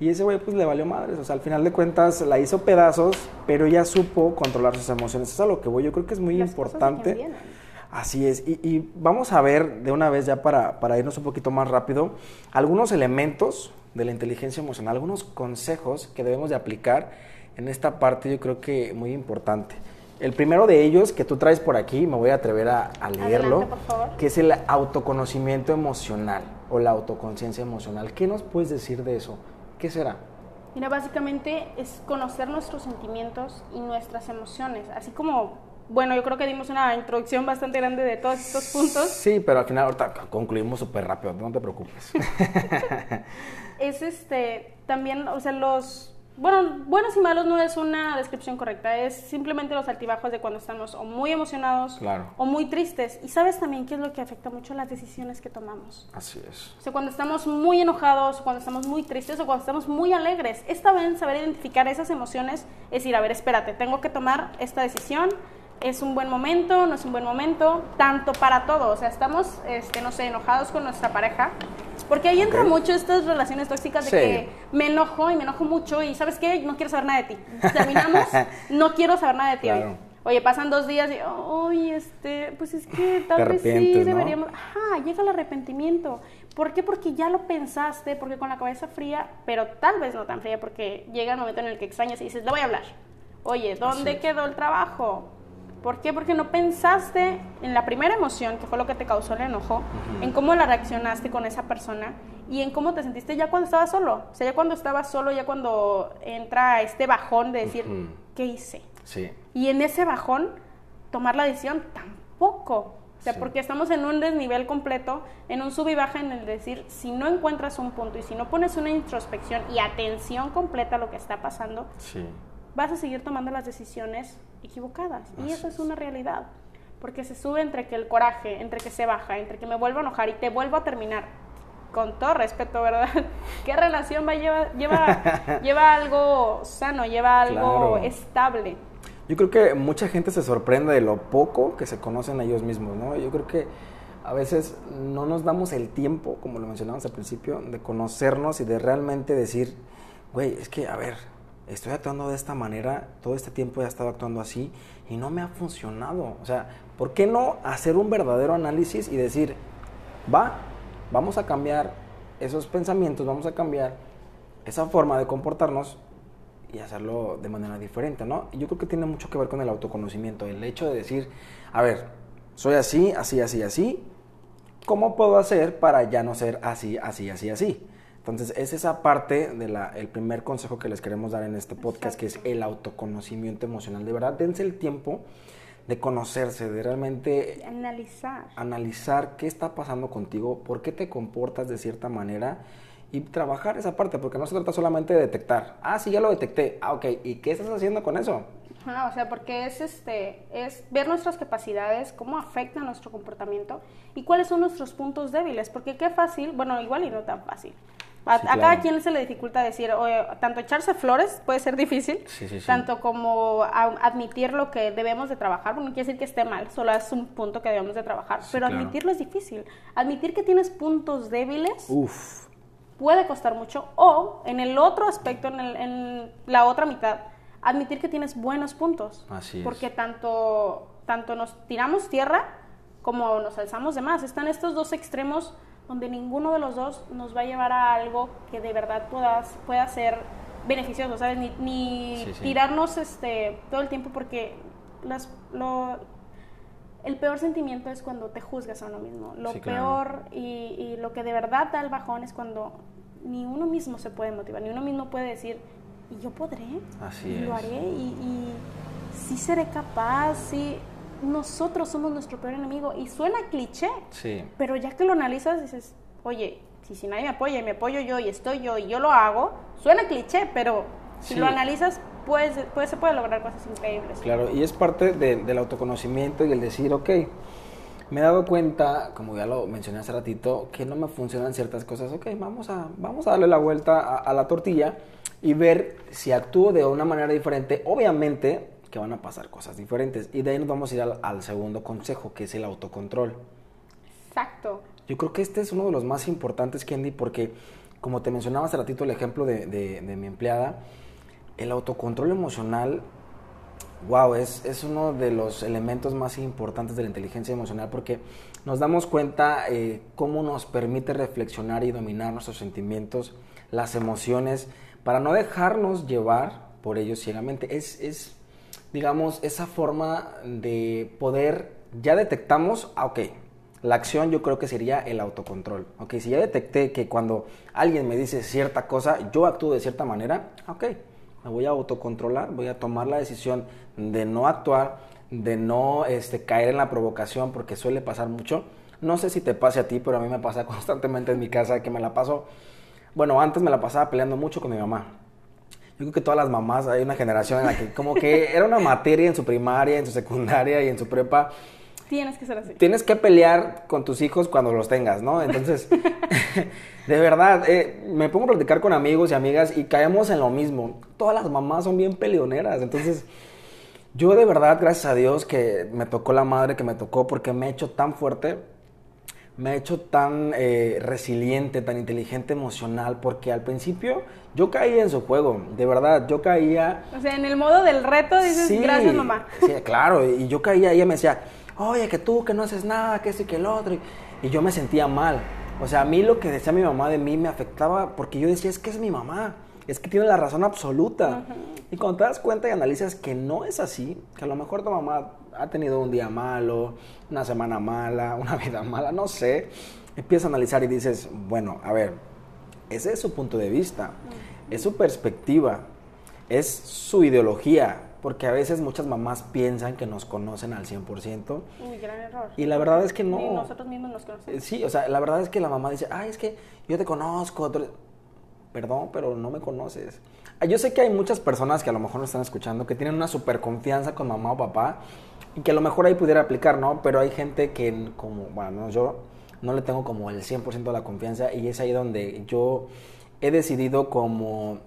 Y ese güey pues le valió madres, o sea, al final de cuentas la hizo pedazos, pero ella supo controlar sus emociones. Eso es a lo que voy, yo creo que es muy importante. Así es, y, vamos a ver de una vez ya para, para irnos un poquito más rápido, algunos elementos de la inteligencia emocional, algunos consejos que debemos de aplicar en esta parte yo creo que muy importante. El primero de ellos que tú traes por aquí, me voy a atrever a, leerlo, que es el autoconocimiento emocional o la autoconciencia emocional. ¿Qué nos puedes decir de eso? ¿Qué será? Mira, básicamente es conocer nuestros sentimientos y nuestras emociones, así como, bueno, yo creo que dimos una introducción bastante grande de todos estos puntos. Sí, pero al final ahorita concluimos súper rápido, no te preocupes. [LAUGHS] es este, también, o sea, los bueno, buenos y malos no es una descripción correcta, es simplemente los altibajos de cuando estamos o muy emocionados o muy tristes. Y sabes también qué es lo que afecta mucho las decisiones que tomamos. Así es. O sea, cuando estamos muy enojados, cuando estamos muy tristes o cuando estamos muy alegres. Esta vez saber identificar esas emociones es decir, a ver, espérate, tengo que tomar esta decisión, es un buen momento, no es un buen momento, tanto para todo. O sea, estamos, este, no sé, enojados con nuestra pareja. Porque ahí entra mucho estas relaciones tóxicas de que me enojo y me enojo mucho y ¿sabes qué? No quiero saber nada de ti. Terminamos, [LAUGHS] no quiero saber nada de ti hoy. Oye, pasan dos días y, oye, este, pues es que tal vez sí deberíamos. Ajá, llega el arrepentimiento. ¿Por qué? Porque ya lo pensaste, porque con la cabeza fría, pero tal vez no tan fría, porque llega el momento en el que extrañas y dices, le voy a hablar. Oye, ¿dónde quedó el trabajo? ¿Por qué? Porque no pensaste en la primera emoción, que fue lo que te causó el enojo, en cómo la reaccionaste con esa persona y en cómo te sentiste ya cuando estabas solo. O sea, ya cuando estabas solo, ya cuando entra este bajón de decir, ¿qué hice? Sí. Y en ese bajón, tomar la decisión tampoco. O sea, porque estamos en un desnivel completo, en un sub y baja en el decir, si no encuentras un punto y si no pones una introspección y atención completa a lo que está pasando, sí vas a seguir tomando las decisiones equivocadas. y eso es una realidad. Porque se sube entre que el coraje, entre que se baja, entre que me vuelvo a enojar y te vuelvo a terminar. Con todo respeto, ¿verdad? [LAUGHS] ¿Qué relación va lleva, lleva, [LAUGHS] lleva algo sano, lleva algo estable? Yo creo que mucha gente se sorprende de lo poco que se conocen a ellos mismos, ¿no? Yo creo que a veces no nos damos el tiempo, como lo mencionamos al principio, de conocernos y de realmente decir, güey, es que, a ver, estoy actuando de esta manera, todo este tiempo he estado actuando así y no me ha funcionado. O sea, ¿por qué no hacer un verdadero análisis y decir, va, vamos a cambiar esos pensamientos, vamos a cambiar esa forma de comportarnos y hacerlo de manera diferente, ¿no? Yo creo que tiene mucho que ver con el autoconocimiento, el hecho de decir, a ver, soy así, así, así, así, ¿cómo puedo hacer para ya no ser así, así, así, así? Entonces, es esa parte del el primer consejo que les queremos dar en este podcast, que es el autoconocimiento emocional. De verdad, dense el tiempo de conocerse, de realmente analizar. Analizar qué está pasando contigo, por qué te comportas de cierta manera y trabajar esa parte, porque no se trata solamente de detectar. Ah, sí, ya lo detecté. Ah, ok. ¿Y qué estás haciendo con eso? Ah, o sea, porque es este, es ver nuestras capacidades, cómo afecta nuestro comportamiento y cuáles son nuestros puntos débiles, porque qué fácil, bueno, igual y no tan fácil, a, cada quien se le dificulta decir, tanto echarse flores puede ser difícil, tanto como admitir lo que debemos de trabajar, bueno, no quiere decir que esté mal, solo es un punto que debemos de trabajar, pero admitirlo es difícil. Admitir que tienes puntos débiles puede costar mucho, o en el otro aspecto, en, en la otra mitad, admitir que tienes buenos puntos. Así Porque tanto, tanto nos tiramos tierra como nos alzamos de más. Están estos dos extremos donde ninguno de los dos nos va a llevar a algo que de verdad puedas, pueda ser beneficioso, ¿sabes? Ni, tirarnos este, todo el tiempo porque las, lo, el peor sentimiento es cuando te juzgas a uno mismo. Lo peor y, y, lo que de verdad da el bajón es cuando ni uno mismo se puede motivar, ni uno mismo puede decir, y yo podré, Así y lo haré, y, y sí seré capaz, sí nosotros somos nuestro peor enemigo. Y suena cliché, sí. pero ya que lo analizas dices, oye, si, si nadie me apoya y me apoyo yo y estoy yo y yo lo hago, suena cliché, pero si lo analizas, pues, pues se puede lograr cosas increíbles. Claro, y es parte del autoconocimiento y el decir, ok, me he dado cuenta, como ya lo mencioné hace ratito, que no me funcionan ciertas cosas. Ok, vamos a, vamos a darle la vuelta a la tortilla y ver si actúo de una manera diferente. Obviamente, que van a pasar cosas diferentes. Y de ahí nos vamos a ir al, segundo consejo, que es el autocontrol. Exacto. Yo creo que este es uno de los más importantes, Kendi, porque como te mencionaba hace ratito el ejemplo de, de, mi empleada, el autocontrol emocional, wow, es, es, uno de los elementos más importantes de la inteligencia emocional porque nos damos cuenta eh, cómo nos permite reflexionar y dominar nuestros sentimientos, las emociones, para no dejarnos llevar por ellos ciegamente. Es, es digamos, esa forma de poder, ya detectamos, ah, ok, la acción yo creo que sería el autocontrol. Ok, si ya detecté que cuando alguien me dice cierta cosa, yo actúo de cierta manera, ok, me voy a autocontrolar, voy a tomar la decisión de no actuar, de no este, caer en la provocación, porque suele pasar mucho. No sé si te pase a ti, pero a mí me pasa [LAUGHS] constantemente en mi casa que me la paso. Bueno, antes me la pasaba peleando mucho con mi mamá creo que todas las mamás, hay una generación en la que como que era una materia en su primaria, en su secundaria y en su prepa. Tienes que ser así. Tienes que pelear con tus hijos cuando los tengas, ¿no? Entonces, [LAUGHS] de verdad, eh, me pongo a platicar con amigos y amigas y caemos en lo mismo. Todas las mamás son bien peleoneras, entonces... Yo de verdad, gracias a Dios, que me tocó la madre que me tocó porque me ha hecho tan fuerte, me ha hecho tan eh, resiliente, tan inteligente emocional, porque al principio yo caía en su juego, de verdad, yo caía... O sea, en el modo del reto dices, gracias mamá. Sí, claro, y yo caía, ella me decía, oye, que tú, que no haces nada, que esto y que el otro, y, yo me sentía mal. O sea, a mí lo que decía mi mamá de mí me afectaba porque yo decía, es que es mi mamá es que tiene la razón absoluta. Y cuando te das cuenta y analizas que no es así, que a lo mejor tu mamá ha tenido un día malo, una semana mala, [LAUGHS] una vida mala, no sé, empiezas a analizar y dices, bueno, a ver, ese es su punto de vista, es su perspectiva, es su ideología, porque a veces muchas mamás piensan que nos conocen al 100%. Uy, gran error. Y la verdad es que no. Y nosotros mismos nos conocemos. Sí, o sea, la verdad es que la mamá dice, ay, es que yo te conozco perdón, pero no me conoces. Ah, yo sé que hay muchas personas que a lo mejor nos están escuchando que tienen una super confianza con mamá o papá y que a lo mejor ahí pudiera aplicar, ¿no? Pero hay gente que como, bueno, yo no le tengo como el 100% de la confianza y es ahí donde yo he decidido como,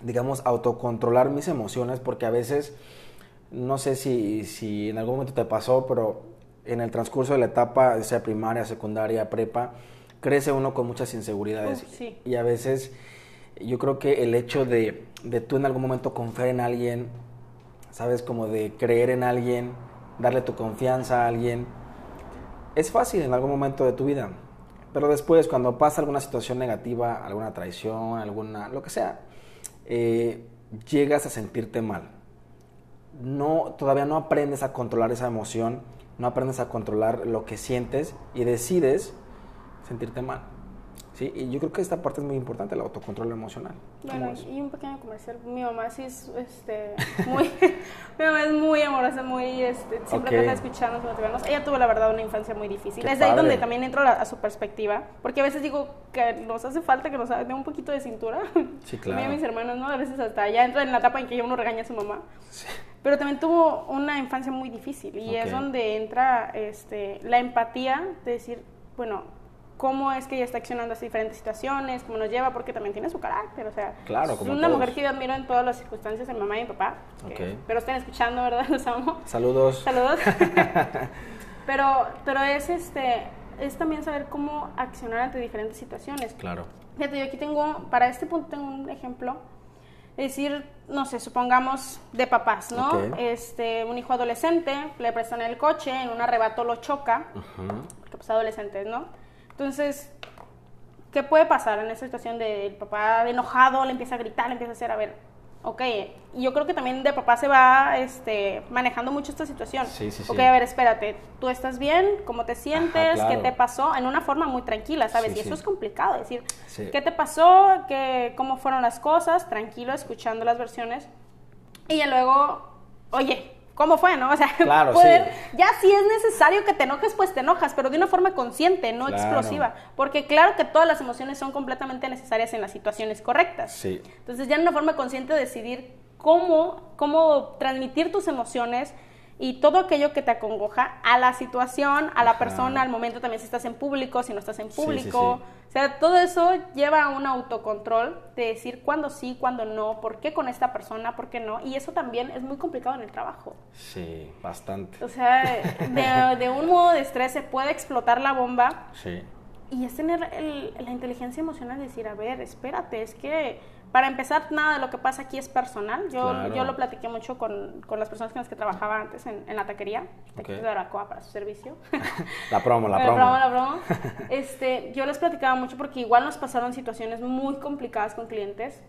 digamos, autocontrolar mis emociones porque a veces, no sé si, si en algún momento te pasó, pero en el transcurso de la etapa, sea primaria, secundaria, prepa, crece uno con muchas inseguridades. Y a veces yo creo que el hecho de, de tú en algún momento confiar en alguien, ¿sabes? Como de creer en alguien, darle tu confianza a alguien, es fácil en algún momento de tu vida. Pero después, cuando pasa alguna situación negativa, alguna traición, alguna, lo que sea, eh, llegas a sentirte mal. No, todavía no aprendes a controlar esa emoción, no aprendes a controlar lo que sientes y decides sentirte mal. ¿Sí? Y yo creo que esta parte es muy importante, el autocontrol emocional. Bueno, y un pequeño comercial. Mi mamá sí es este, muy, [LAUGHS] mi mamá es muy amorosa, muy, este, siempre okay. está escuchando, motivarnos. Ella tuvo, la verdad, una infancia muy difícil. es de ahí donde también entro a, su perspectiva, porque a veces digo que nos hace falta que nos dé un poquito de cintura. [LAUGHS] Sí, claro. A mí y a mis hermanos, ¿no? A veces hasta ya entra en la etapa en que ya uno regaña a su mamá. Sí. Pero también tuvo una infancia muy difícil y es donde entra este, la empatía de decir, bueno, cómo es que ella está accionando en diferentes situaciones, cómo nos lleva, porque también tiene su carácter, o sea, claro, es una mujer que yo admiro en todas las circunstancias, en mamá y en papá, pero estén escuchando, ¿verdad? [LAUGHS] Los amo. Saludos. Saludos. [LAUGHS] pero, pero es este, es también saber cómo accionar ante diferentes situaciones. Claro. Fíjate, yo aquí tengo, para este punto tengo un ejemplo, es decir, no sé, supongamos de papás, ¿no? Este, un hijo adolescente, le prestan el coche, en un arrebato lo choca, porque pues adolescentes, ¿no? Entonces, ¿qué puede pasar en esa situación del papá enojado, le empieza a gritar, le empieza a hacer, a ver, ok, yo creo que también de papá se va este, manejando mucho esta situación. Sí, sí, ok, a ver, espérate, ¿tú estás bien? ¿Cómo te sientes? ¿Qué te pasó? En una forma muy tranquila, ¿sabes? y eso es complicado, decir, ¿qué te pasó? ¿Qué, ¿Cómo fueron las cosas? Tranquilo, escuchando las versiones. Y ya luego, oye, cómo fue, ¿no? O sea, [LAUGHS] claro, ya si es necesario que te enojes, pues te enojas, pero de una forma consciente, no explosiva. Porque claro que todas las emociones son completamente necesarias en las situaciones correctas. Sí. Entonces ya en una forma consciente decidir cómo, cómo transmitir tus emociones y todo aquello que te acongoja a la situación, a la persona, al momento también si estás en público, si no estás en público. o sea, todo eso lleva a un autocontrol de decir cuándo sí, cuándo no, por qué con esta persona, por qué no. Y eso también es muy complicado en el trabajo. Sí, bastante. O sea, de, de un modo de estrés se puede explotar la bomba. Sí. Y es tener la inteligencia emocional de decir, a ver, espérate, es que para empezar, nada de lo que pasa aquí es personal. Yo, yo lo platiqué mucho con, con, las personas con las que trabajaba antes en, en la taquería, okay. de Aracoa para su servicio. [LAUGHS] la promo, la [LAUGHS] promo. La promo, la [LAUGHS] promo. Este, yo les platicaba mucho porque igual nos pasaron situaciones muy complicadas con clientes,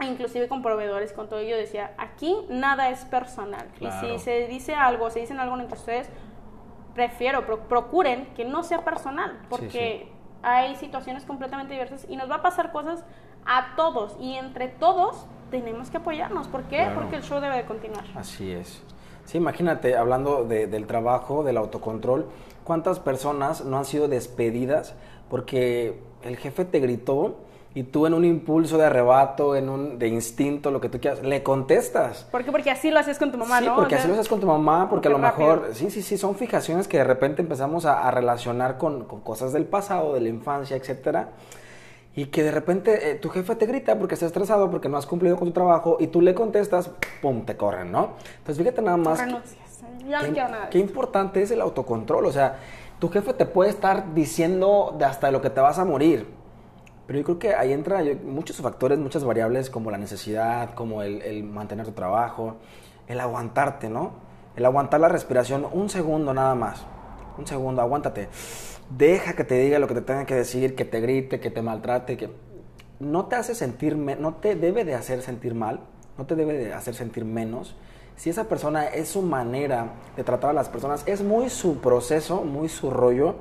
e inclusive con proveedores, con todo. Yo decía, aquí nada es personal. Y si se dice algo, se dicen algo entre ustedes, prefiero, procuren que no sea personal, porque hay situaciones completamente diversas y nos va a pasar cosas a todos y entre todos tenemos que apoyarnos. ¿Por qué? Porque el show debe de continuar. Así es. Sí, imagínate, hablando del trabajo, del autocontrol, ¿cuántas personas no han sido despedidas porque el jefe te gritó y tú en un impulso de arrebato, en un de instinto, lo que tú quieras, le contestas. ¿Por qué? Porque así lo haces con tu mamá, sí, ¿no? porque así lo haces con tu mamá, porque a lo mejor, sí, sí, sí, son fijaciones que de repente empezamos a, relacionar con, con, cosas del pasado, de la infancia, etcétera. Y que de repente eh, tu jefe te grita porque está estresado, porque no has cumplido con tu trabajo, y tú le contestas, pum, te corren, ¿no? Entonces fíjate nada más. Renuncias. Ya no quiero nada. Qué importante es el autocontrol, o sea, tu jefe te puede estar diciendo de hasta lo que te vas a morir pero yo creo que ahí entra muchos factores, muchas variables como la necesidad, como el, mantener tu trabajo, el aguantarte, ¿no? El aguantar la respiración un segundo nada más. Un segundo, aguántate. Deja que te diga lo que te tenga que decir, que te grite, que te maltrate, que no te hace sentir, no te debe de hacer sentir mal, no te debe de hacer sentir menos. Si esa persona es su manera de tratar a las personas, es muy su proceso, muy su rollo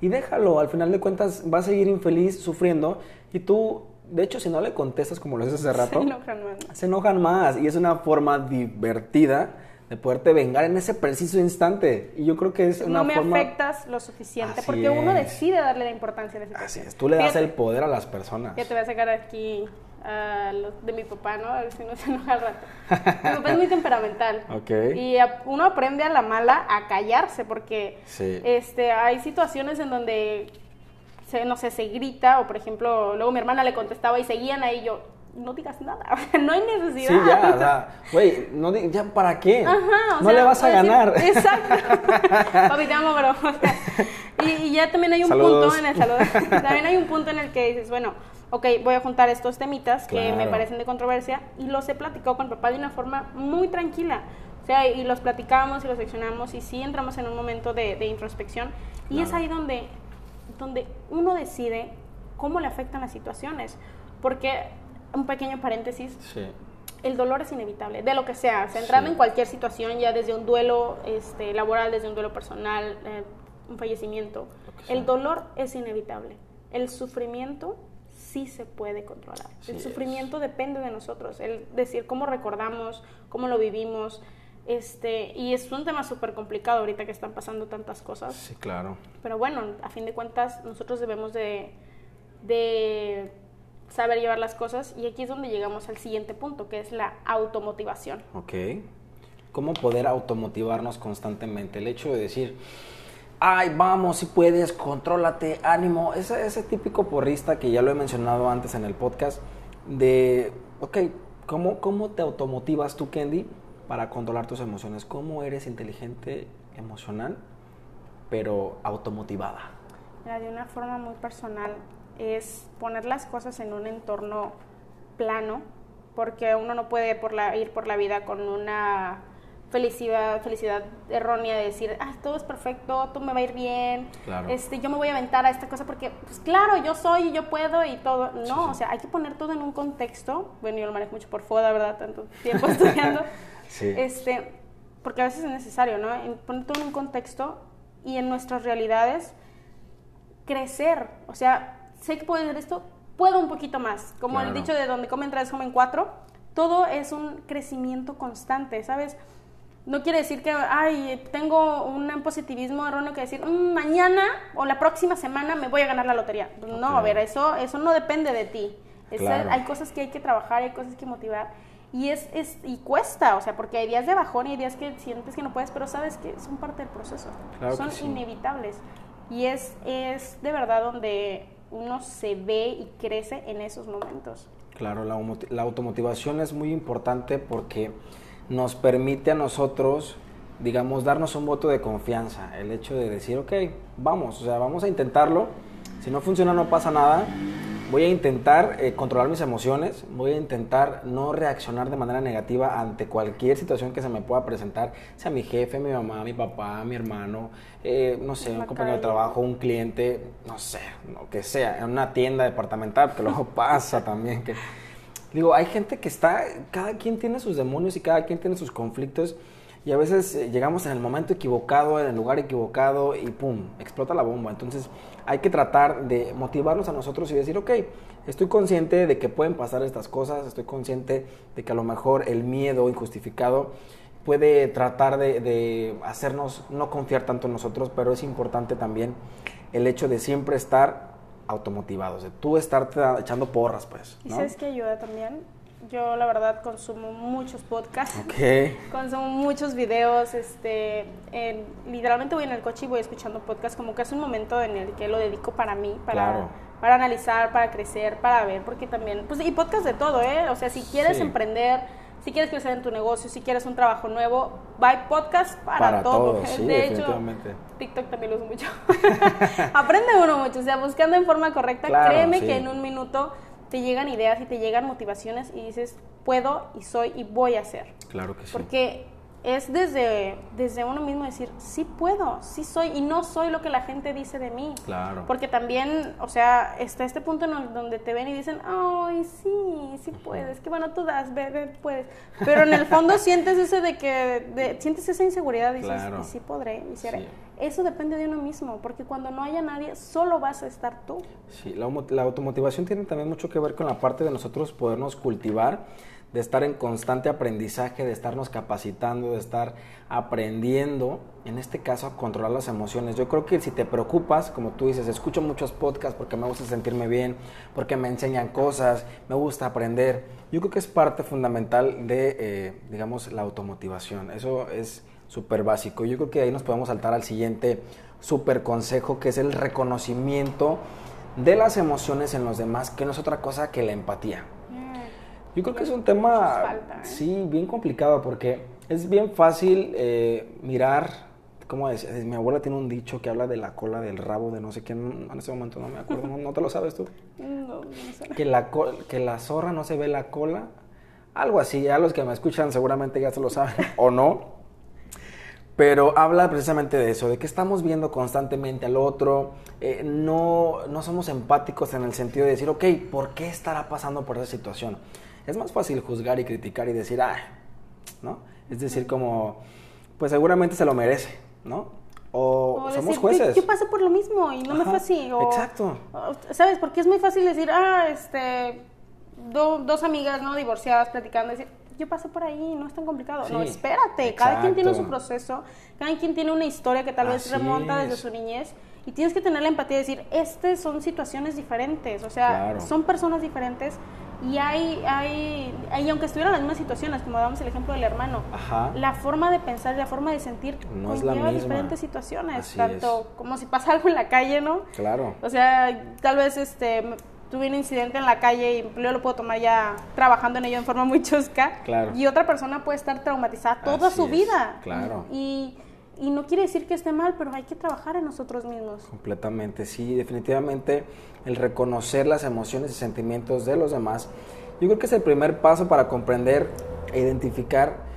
y déjalo, al final de cuentas va a seguir infeliz, sufriendo y tú, de hecho, si no le contestas como lo haces hace rato, se enojan más. Se enojan más y es una forma divertida de poderte vengar en ese preciso instante. Y yo creo que es una forma... No me afectas lo suficiente porque uno decide darle la importancia a la situación. Así es, tú le das el poder a las personas. Ya te voy a sacar aquí de mi papá, ¿no? A ver si no se enoja al rato. mi papá es muy [LAUGHS] temperamental. Y uno aprende a la mala a callarse porque este, hay situaciones en donde, se, no sé, se grita o, por ejemplo, luego mi hermana le contestaba y seguían ahí yo, no digas nada, [LAUGHS] no hay necesidad. Sí, ya, o sea, [LAUGHS] güey, no, ya, ¿para qué? Ajá, no le vas a ganar. [LAUGHS] exacto. Papi, te amo, pero, y, ya también hay un punto en el saludo, también hay un punto en el que dices, bueno, ok, voy a juntar estos temitas que me parecen de controversia y los he platicado con papá de una forma muy tranquila. O sea, y los platicamos y los seccionamos y sí entramos en un momento de, introspección y es ahí donde, donde uno decide cómo le afectan las situaciones. Porque, un pequeño paréntesis, el dolor es inevitable, de lo que sea, centrando en cualquier situación, ya desde un duelo este, laboral, desde un duelo personal, eh, un fallecimiento. El dolor es inevitable. El sufrimiento sí se puede controlar. el sufrimiento depende de nosotros, el decir cómo recordamos, cómo lo vivimos. Este, y es un tema súper complicado ahorita que están pasando tantas cosas. Sí, claro. Pero bueno, a fin de cuentas, nosotros debemos de, de saber llevar las cosas y aquí es donde llegamos al siguiente punto, que es la automotivación. Ok. ¿Cómo poder automotivarnos constantemente? El hecho de decir, ay, vamos, si puedes, contrólate, ánimo. Ese, ese típico porrista que ya lo he mencionado antes en el podcast, de, ok, ¿cómo, cómo te automotivas tú, Candy, para controlar tus emociones? ¿Cómo eres inteligente, emocional, pero automotivada? de una forma muy personal, es poner las cosas en un entorno plano, porque uno no puede por la, ir por la vida con una felicidad, felicidad errónea de decir, ah, todo es perfecto, todo me va a ir bien, este, yo me voy a aventar a esta cosa porque, pues claro, yo soy y yo puedo y todo. No, o sea, hay que poner todo en un contexto. Bueno, yo lo manejo mucho por FODA, ¿verdad? Tanto tiempo [LAUGHS] estudiando. [LAUGHS] sí. Este, porque a veces es necesario, ¿no? Poner todo en un contexto y en nuestras realidades crecer. O sea, sé que puedo hacer esto, puedo un poquito más. Como el dicho de donde comen tres, comen cuatro. Todo es un crecimiento constante, ¿sabes? no quiere decir que, ay, tengo un positivismo erróneo que decir, mm, mañana o la próxima semana me voy a ganar la lotería. No, a ver, eso, eso no depende de ti. hay cosas que hay que trabajar, hay cosas que motivar. Y, es, es, y cuesta, o sea, porque hay días de bajón y hay días que sientes que no puedes, pero sabes que son parte del proceso. son inevitables. Y es, es de verdad donde uno se ve y crece en esos momentos. Claro, la, la automotivación es muy importante porque nos permite a nosotros, digamos, darnos un voto de confianza. El hecho de decir, ok, vamos, o sea, vamos a intentarlo. Si no funciona, no pasa nada. Voy a intentar eh, controlar mis emociones, voy a intentar no reaccionar de manera negativa ante cualquier situación que se me pueda presentar, sea mi jefe, mi mamá, mi papá, mi hermano, eh, no sé, un compañero de trabajo, un cliente, no sé, lo que sea, en una tienda departamental, porque luego [LAUGHS] pasa también que Digo, hay gente que está, cada quien tiene sus demonios y cada quien tiene sus conflictos y a veces eh, llegamos en el momento equivocado, en el lugar equivocado y pum, explota la bomba. Entonces hay que tratar de motivarnos a nosotros y decir, ok, estoy consciente de que pueden pasar estas cosas, estoy consciente de que a lo mejor el miedo injustificado puede tratar de, de hacernos no confiar tanto en nosotros, pero es importante también el hecho de siempre estar automotivados, de tú estarte echando porras, pues. ¿Y sabes qué ayuda también? Yo la verdad consumo muchos podcasts, okay. [LAUGHS] consumo muchos videos, este, literalmente voy en el coche y voy escuchando podcasts, como que es un momento en el que lo dedico para mí, para, para analizar, para crecer, para ver, porque también, pues y podcast de todo, ¿eh? O sea, si quieres emprender, si quieres crecer en tu negocio, si quieres un trabajo nuevo, va podcast para, todo. de hecho, TikTok también lo uso mucho. [LAUGHS] Aprende uno mucho, o sea, buscando en forma correcta, créeme que en un minuto te llegan ideas y te llegan motivaciones y dices, puedo y soy y voy a hacer. Claro que sí. Porque es desde, desde uno mismo decir, sí puedo, sí soy, y no soy lo que la gente dice de mí. Claro. Porque también, o sea, está este punto en donde te ven y dicen, ay, sí, sí puedes, que bueno, tú das, bebé, puedes. Pero en el fondo [LAUGHS] sientes ese de que, sientes esa inseguridad, y dices, y sí podré, y Eso depende de uno mismo, porque cuando no haya nadie, solo vas a estar tú. Sí, la, la automotivación tiene también mucho que ver con la parte de nosotros podernos cultivar de estar en constante aprendizaje, de estarnos capacitando, de estar aprendiendo, en este caso, a controlar las emociones. Yo creo que si te preocupas, como tú dices, escucho muchos podcasts porque me gusta sentirme bien, porque me enseñan cosas, me gusta aprender. Yo creo que es parte fundamental de, eh, digamos, la automotivación. Eso es súper básico. Yo creo que ahí nos podemos saltar al siguiente súper consejo, que es el reconocimiento de las emociones en los demás, que no es otra cosa que la empatía. Yo creo que es un tema, ¿eh? sí, bien complicado porque es bien fácil eh, mirar, ¿cómo decía? Mi abuela tiene un dicho que habla de la cola del rabo de no sé quién, en ese momento no me acuerdo, ¿no, te lo sabes tú? [LAUGHS] No, no sé. Que la, que la zorra no se ve la cola, algo así, ya los que me escuchan seguramente ya se lo saben [LAUGHS] o no. Pero habla precisamente de eso, de que estamos viendo constantemente al otro, eh, no, no somos empáticos en el sentido de decir, ok, ¿por qué estará pasando por esa situación? Es más fácil juzgar y criticar y decir, ah, ¿no? Es decir, como, pues seguramente se lo merece, ¿no? O, somos jueces. Yo, paso por lo mismo y no me fue así. exacto. ¿Sabes? Porque es muy fácil decir, ah, este, dos amigas, ¿no? Divorciadas platicando, decir, yo paso por ahí, no es tan complicado. no, espérate, cada quien tiene su proceso, cada quien tiene una historia que tal vez remonta desde su niñez y tienes que tener la empatía de decir, estas son situaciones diferentes, o sea, son personas diferentes y hay, hay, hay, aunque estuvieran en las mismas situaciones, como damos el ejemplo del hermano, la forma de pensar, la forma de sentir no es la misma. diferentes situaciones, tanto como si pasa algo en la calle, ¿no? Claro. O sea, tal vez este tuve un incidente en la calle y yo lo puedo tomar ya trabajando en ello en forma muy chusca. Claro. Y otra persona puede estar traumatizada toda su vida. Claro. Y y no quiere decir que esté mal, pero hay que trabajar en nosotros mismos. Completamente, sí, definitivamente el reconocer las emociones y sentimientos de los demás, yo creo que es el primer paso para comprender e identificar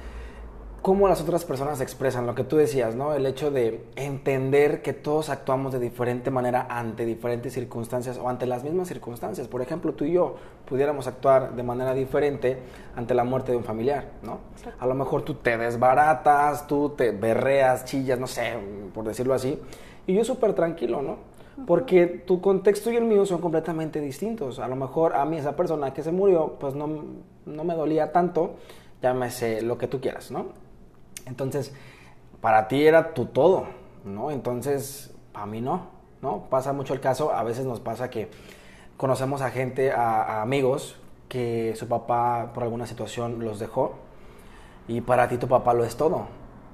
cómo las otras personas expresan, lo que tú decías, ¿no? El hecho de entender que todos actuamos de diferente manera ante diferentes circunstancias o ante las mismas circunstancias. Por ejemplo, tú y yo pudiéramos actuar de manera diferente ante la muerte de un familiar, ¿no? A lo mejor tú te desbaratas, tú te berreas, chillas, no sé, por decirlo así, y yo súper tranquilo, ¿no? Porque tu contexto y el mío son completamente distintos. A lo mejor a mí esa persona que se murió, pues no, no me dolía tanto, llámese lo que tú quieras, ¿no? Entonces, para ti era tu todo, ¿no? Entonces, para mí no, ¿no? Pasa mucho el caso, a veces nos pasa que conocemos a gente, a, amigos, que su papá por alguna situación los dejó y para ti tu papá lo es todo.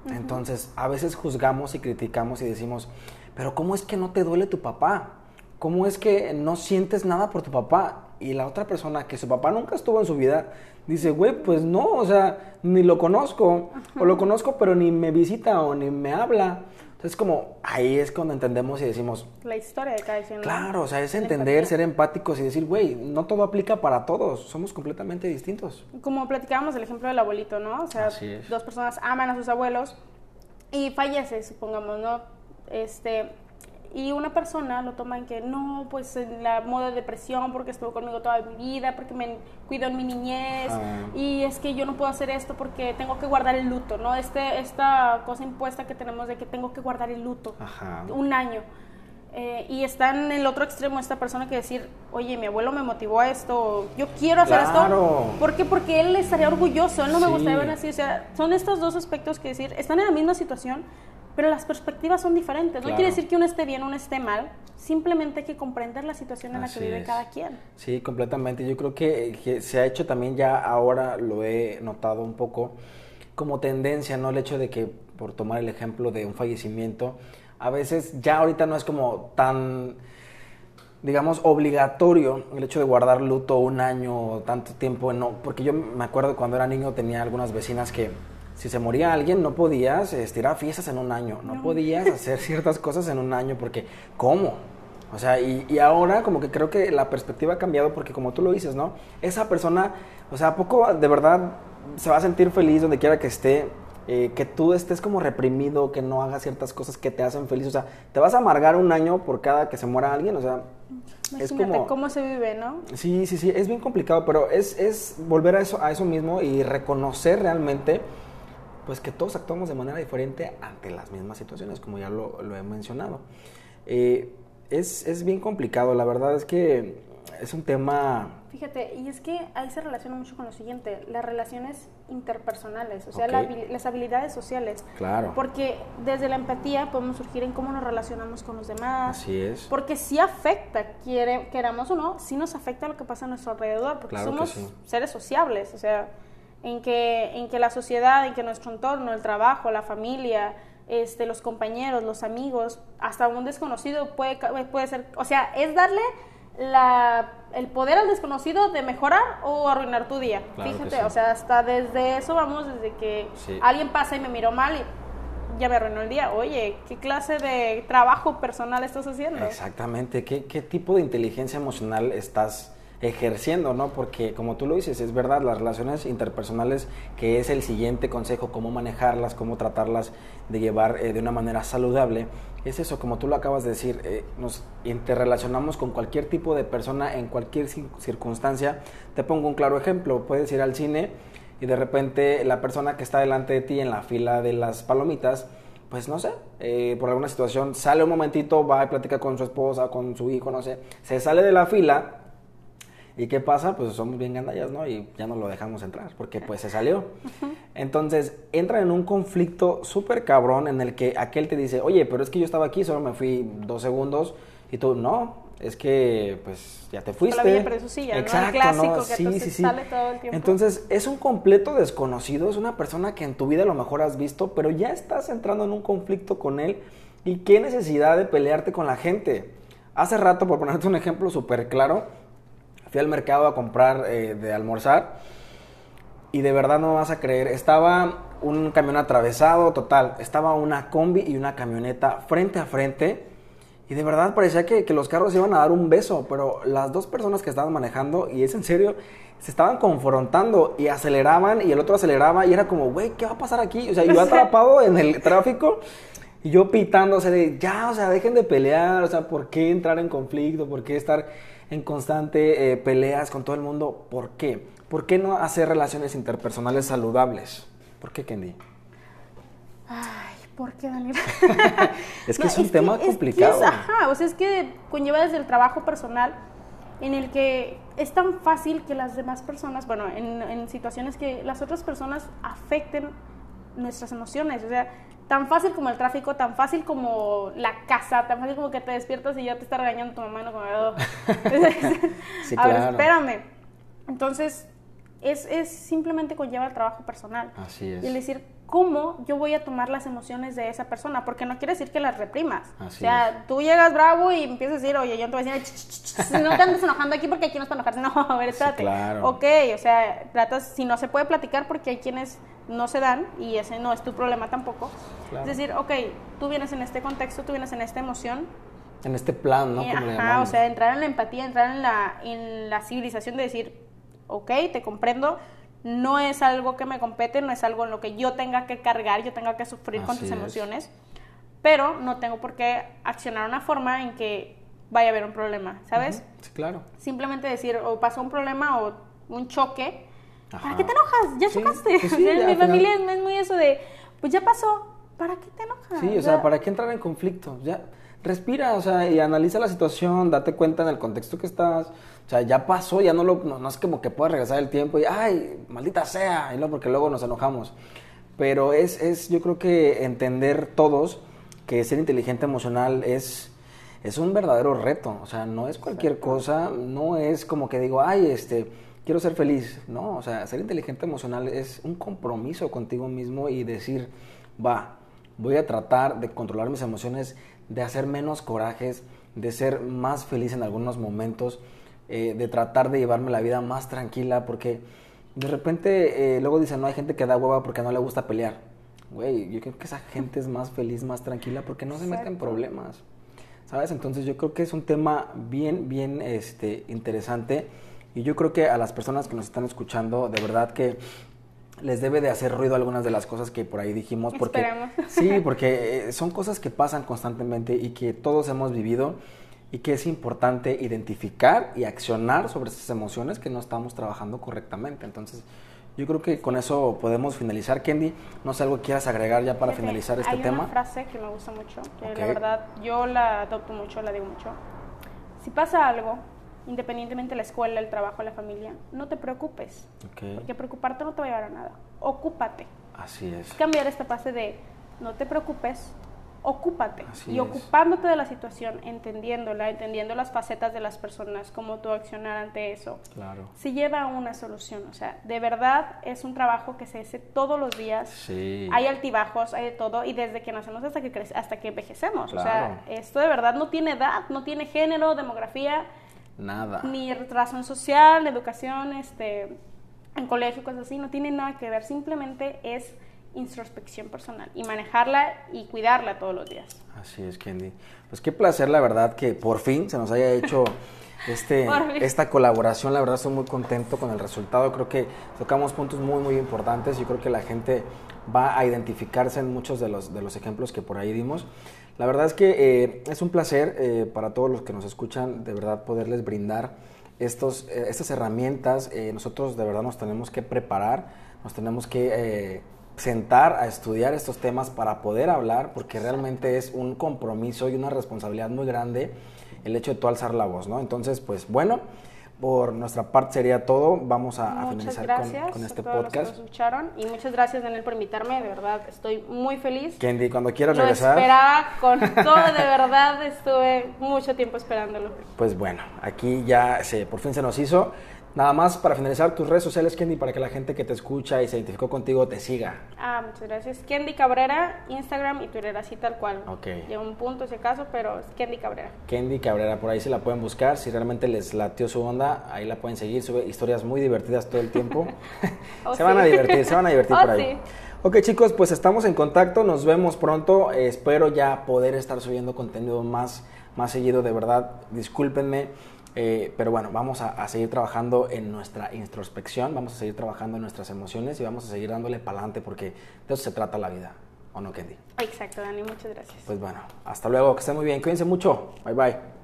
Entonces, a veces juzgamos y criticamos y decimos, pero ¿cómo es que no te duele tu papá? ¿Cómo es que no sientes nada por tu papá? Y la otra persona que su papá nunca estuvo en su vida, dice, güey, pues no, o sea, ni lo conozco, o lo conozco, pero ni me visita o ni me habla. Entonces, como ahí es cuando entendemos y decimos... La historia de cada quien. Claro, o sea, es entender, ser empáticos y decir, güey, no todo aplica para todos, somos completamente distintos. Como platicábamos el ejemplo del abuelito, ¿no? O sea, dos personas aman a sus abuelos y fallece, supongamos, ¿no? Este, y una persona lo toma en que no, pues en la moda de depresión porque estuvo conmigo toda mi vida, porque me cuidó en mi niñez y es que yo no puedo hacer esto porque tengo que guardar el luto, ¿no? Este, esta cosa impuesta que tenemos de que tengo que guardar el luto un año. Eh, y está en el otro extremo esta persona que decir, oye, mi abuelo me motivó a esto, yo quiero hacer esto. ¿Por qué? Porque él estaría orgulloso, él no me gustaría ver así. O sea, son estos dos aspectos que decir, están en la misma situación, pero las perspectivas son diferentes. No quiere decir que uno esté bien uno esté mal, simplemente hay que comprender la situación en la que vive cada quien. Sí, completamente. Yo creo que, se ha hecho también ya ahora, lo he notado un poco, como tendencia, ¿no? El hecho de que, por tomar el ejemplo de un fallecimiento, a veces ya ahorita no es como tan digamos, obligatorio el hecho de guardar luto un año o tanto tiempo, no, porque yo me acuerdo cuando era niño tenía algunas vecinas que si se moría alguien no podías estirar fiestas en un año, no, podías hacer [LAUGHS] ciertas cosas en un año porque ¿cómo? O sea, y, ahora como que creo que la perspectiva ha cambiado porque como tú lo dices, ¿no? Esa persona, o sea, ¿a poco de verdad se va a sentir feliz donde quiera que esté? Eh, que tú estés como reprimido, que no hagas ciertas cosas que te hacen feliz. O sea, te vas a amargar un año por cada que se muera alguien. O sea, es como... cómo se vive, ¿no? Sí, sí, sí. Es bien complicado, pero es, es volver a eso, a eso mismo y reconocer realmente pues que todos actuamos de manera diferente ante las mismas situaciones, como ya lo, he mencionado. Eh, es, es, bien complicado, la verdad es que es un tema... Fíjate, y es que ahí se relaciona mucho con lo siguiente, las relaciones interpersonales, o sea, las habilidades sociales. Claro. Porque desde la empatía podemos surgir en cómo nos relacionamos con los demás. Así es. Porque sí afecta, quiere, queramos o no, sí nos afecta lo que pasa a nuestro alrededor, porque somos seres sociables, o sea en que, en que la sociedad, en que nuestro entorno, el trabajo, la familia, este, los compañeros, los amigos, hasta un desconocido puede, puede ser, o sea, es darle la, el poder al desconocido de mejorar o arruinar tu día. Fíjate, o sea, hasta desde eso vamos, desde que alguien pasa y me miró mal y ya me arruinó el día. Oye, ¿qué clase de trabajo personal estás haciendo? Exactamente, ¿qué, qué tipo de inteligencia emocional estás ejerciendo, ¿no? Porque como tú lo dices, es verdad, las relaciones interpersonales, que es el siguiente consejo, cómo manejarlas, cómo tratarlas de llevar eh, de una manera saludable, es eso, como tú lo acabas de decir, eh, nos interrelacionamos con cualquier tipo de persona en cualquier circunstancia. Te pongo un claro ejemplo, puedes ir al cine y de repente la persona que está delante de ti en la fila de las palomitas, pues no sé, eh, por alguna situación sale un momentito, va a platicar con su esposa, con su hijo, no sé, se sale de la fila ¿Y qué pasa? Pues somos bien gandallas, ¿no? Y ya no lo dejamos entrar porque pues se salió. Entonces entra en un conflicto súper cabrón en el que aquel te dice, oye, pero es que yo estaba aquí, solo me fui dos segundos. Y tú, no, es que pues ya te fuiste. pero eso sí, ya Exacto, ¿no? clásico que sí, sí, sí. sale todo el tiempo. Entonces es un completo desconocido, es una persona que en tu vida a lo mejor has visto, pero ya estás entrando en un conflicto con él. ¿Y qué necesidad de pelearte con la gente? Hace rato, por ponerte un ejemplo súper claro, Fui al mercado a comprar eh, de almorzar y de verdad no vas a creer, estaba un camión atravesado, total, estaba una combi y una camioneta frente a frente y de verdad parecía que, que, los carros iban a dar un beso, pero las dos personas que estaban manejando, y es en serio, se estaban confrontando y aceleraban y el otro aceleraba y era como, güey, ¿qué va a pasar aquí? O sea, [LAUGHS] yo atrapado en el tráfico y yo pitándose de, ya, o sea, dejen de pelear, o sea, ¿por qué entrar en conflicto? ¿Por qué estar en constante eh, peleas con todo el mundo. ¿Por qué? ¿Por qué no hacer relaciones interpersonales saludables? ¿Por qué, Kendi? Ay, ¿por qué, Daniel? [LAUGHS] es que es un tema complicado. ajá, o sea, es que conlleva desde el trabajo personal en el que es tan fácil que las demás personas, bueno, en, en situaciones que las otras personas afecten nuestras emociones. O sea, tan fácil como el tráfico, tan fácil como la casa, tan fácil como que te despiertas y ya te está regañando tu mamá, no como, oh". [LAUGHS] sí, a ver, espérame. Entonces, es, es simplemente conlleva el trabajo personal. Así es. Y el decir, ¿cómo yo voy a tomar las emociones de esa persona? Porque no quiere decir que las reprimas. o sea, tú llegas bravo y empiezas a decir, oye, yo no te voy a decir, no te andes enojando aquí porque aquí no es para enojarse. [LAUGHS] No, a ver, espérate. claro. Ok, o sea, tratas, si no se puede platicar porque hay quienes no se dan y ese no es tu problema tampoco. Es decir, ok, tú vienes en este contexto, tú vienes en esta emoción. En este plan, ¿no? ajá, o sea, entrar en la empatía, entrar en la, en la civilización de decir, ok, te comprendo, no es algo que me compete, no es algo en lo que yo tenga que cargar, yo tenga que sufrir con tus emociones, pero no tengo por qué accionar una forma en que vaya a haber un problema, ¿sabes? Sí, claro. Simplemente decir, o pasó un problema o un choque, ¿para qué te enojas? Ya chocaste. Pues [LAUGHS] mi familia es muy eso de, pues ya pasó, ¿para qué te enojas? Sí, o sea, ¿para qué entrar en conflicto? Ya, respira, o sea, y analiza la situación, date cuenta en el contexto que estás. O sea, ya pasó, ya no lo, no, es como que puedas regresar el tiempo y, ay, maldita sea, y no, porque luego nos enojamos. pero es, es yo creo que entender todos que ser inteligente emocional es, es un verdadero reto, o sea, no es cualquier cosa, no es como que digo, ay, este, quiero ser feliz, no, o sea, ser inteligente emocional es un compromiso contigo mismo y decir, va, voy a tratar de controlar mis emociones, de hacer menos corajes, de ser más feliz en algunos momentos, eh, de tratar de llevarme la vida más tranquila, porque de repente eh, luego dicen, no, hay gente que da hueva porque no le gusta pelear. Güey, yo creo que esa gente es más feliz, más tranquila, porque no se mete en problemas. ¿Sabes? Entonces yo creo que es un tema bien, bien este, interesante. Y yo creo que a las personas que nos están escuchando, de verdad que les debe de hacer ruido algunas de las cosas que por ahí dijimos. Porque, [LAUGHS] Sí, porque eh, son cosas que pasan constantemente y que todos hemos vivido y que es importante identificar y accionar sobre esas emociones que no estamos trabajando correctamente. Entonces, yo creo que con eso podemos finalizar. Kendi, no sé algo que quieras agregar ya para finalizar este tema. Hay una frase que me gusta mucho, que la verdad yo la adopto mucho, la digo mucho. Si pasa algo, independientemente de la escuela, el trabajo, la familia, no te preocupes. Porque preocuparte no te va a llevar a nada. Ocúpate. Así es. Cambiar esta fase de no te preocupes, ocúpate. y ocupándote de la situación, entendiéndola, entendiendo las facetas de las personas, cómo tú accionar ante eso, claro. se lleva a una solución. O sea, de verdad es un trabajo que se hace todos los días. Sí. Hay altibajos, hay de todo, y desde que nacemos hasta que, hasta que envejecemos. O sea, esto de verdad no tiene edad, no tiene género, demografía. Nada. Ni razón social, educación, este, en colegio, cosas así, no tiene nada que ver. Simplemente es introspección personal y manejarla y cuidarla todos los días. Así es, Kendi. Pues qué placer, la verdad, que por fin se nos haya hecho [LAUGHS] este, esta colaboración. La verdad, estoy muy contento con el resultado. Creo que tocamos puntos muy, muy importantes y creo que la gente va a identificarse en muchos de los, de los ejemplos que por ahí dimos. La verdad es que eh, es un placer eh, para todos los que nos escuchan, de verdad, poderles brindar estos, eh, estas herramientas. nosotros de verdad nos tenemos que preparar, nos tenemos que sentar a estudiar estos temas para poder hablar, porque realmente es un compromiso y una responsabilidad muy grande el hecho de tú alzar la voz, ¿no? Entonces, pues bueno, por nuestra parte sería todo. Vamos a, finalizar con, este podcast. Los escucharon y muchas gracias Daniel por invitarme, de verdad estoy muy feliz. Kendi, cuando quieras Lo regresar. esperaba con [LAUGHS] todo, de verdad estuve mucho tiempo esperándolo. Pues bueno, aquí ya se, por fin se nos hizo. Nada más para finalizar tus redes sociales, Kendi, para que la gente que te escucha y se identificó contigo te siga. Ah, muchas gracias. Kendi Cabrera, Instagram y Twitter, así tal cual. Ok. Lleva un punto si acaso, pero es Kendi Cabrera. Kendi Cabrera, por ahí se la pueden buscar. Si realmente les latió su onda, ahí la pueden seguir. Sube historias muy divertidas todo el tiempo. [LAUGHS] [LAUGHS] Oh, se van a divertir, se van a divertir oh, por ahí. Ok chicos, pues estamos en contacto, nos vemos pronto. espero ya poder estar subiendo contenido más, más seguido, de verdad. Discúlpenme. Eh, pero bueno, vamos a, seguir trabajando en nuestra introspección, vamos a seguir trabajando en nuestras emociones y vamos a seguir dándole para adelante porque de eso se trata la vida. ¿O no, Kendi? Exacto, Dani, muchas gracias. Pues bueno, hasta luego, que estén muy bien, cuídense mucho. Bye bye.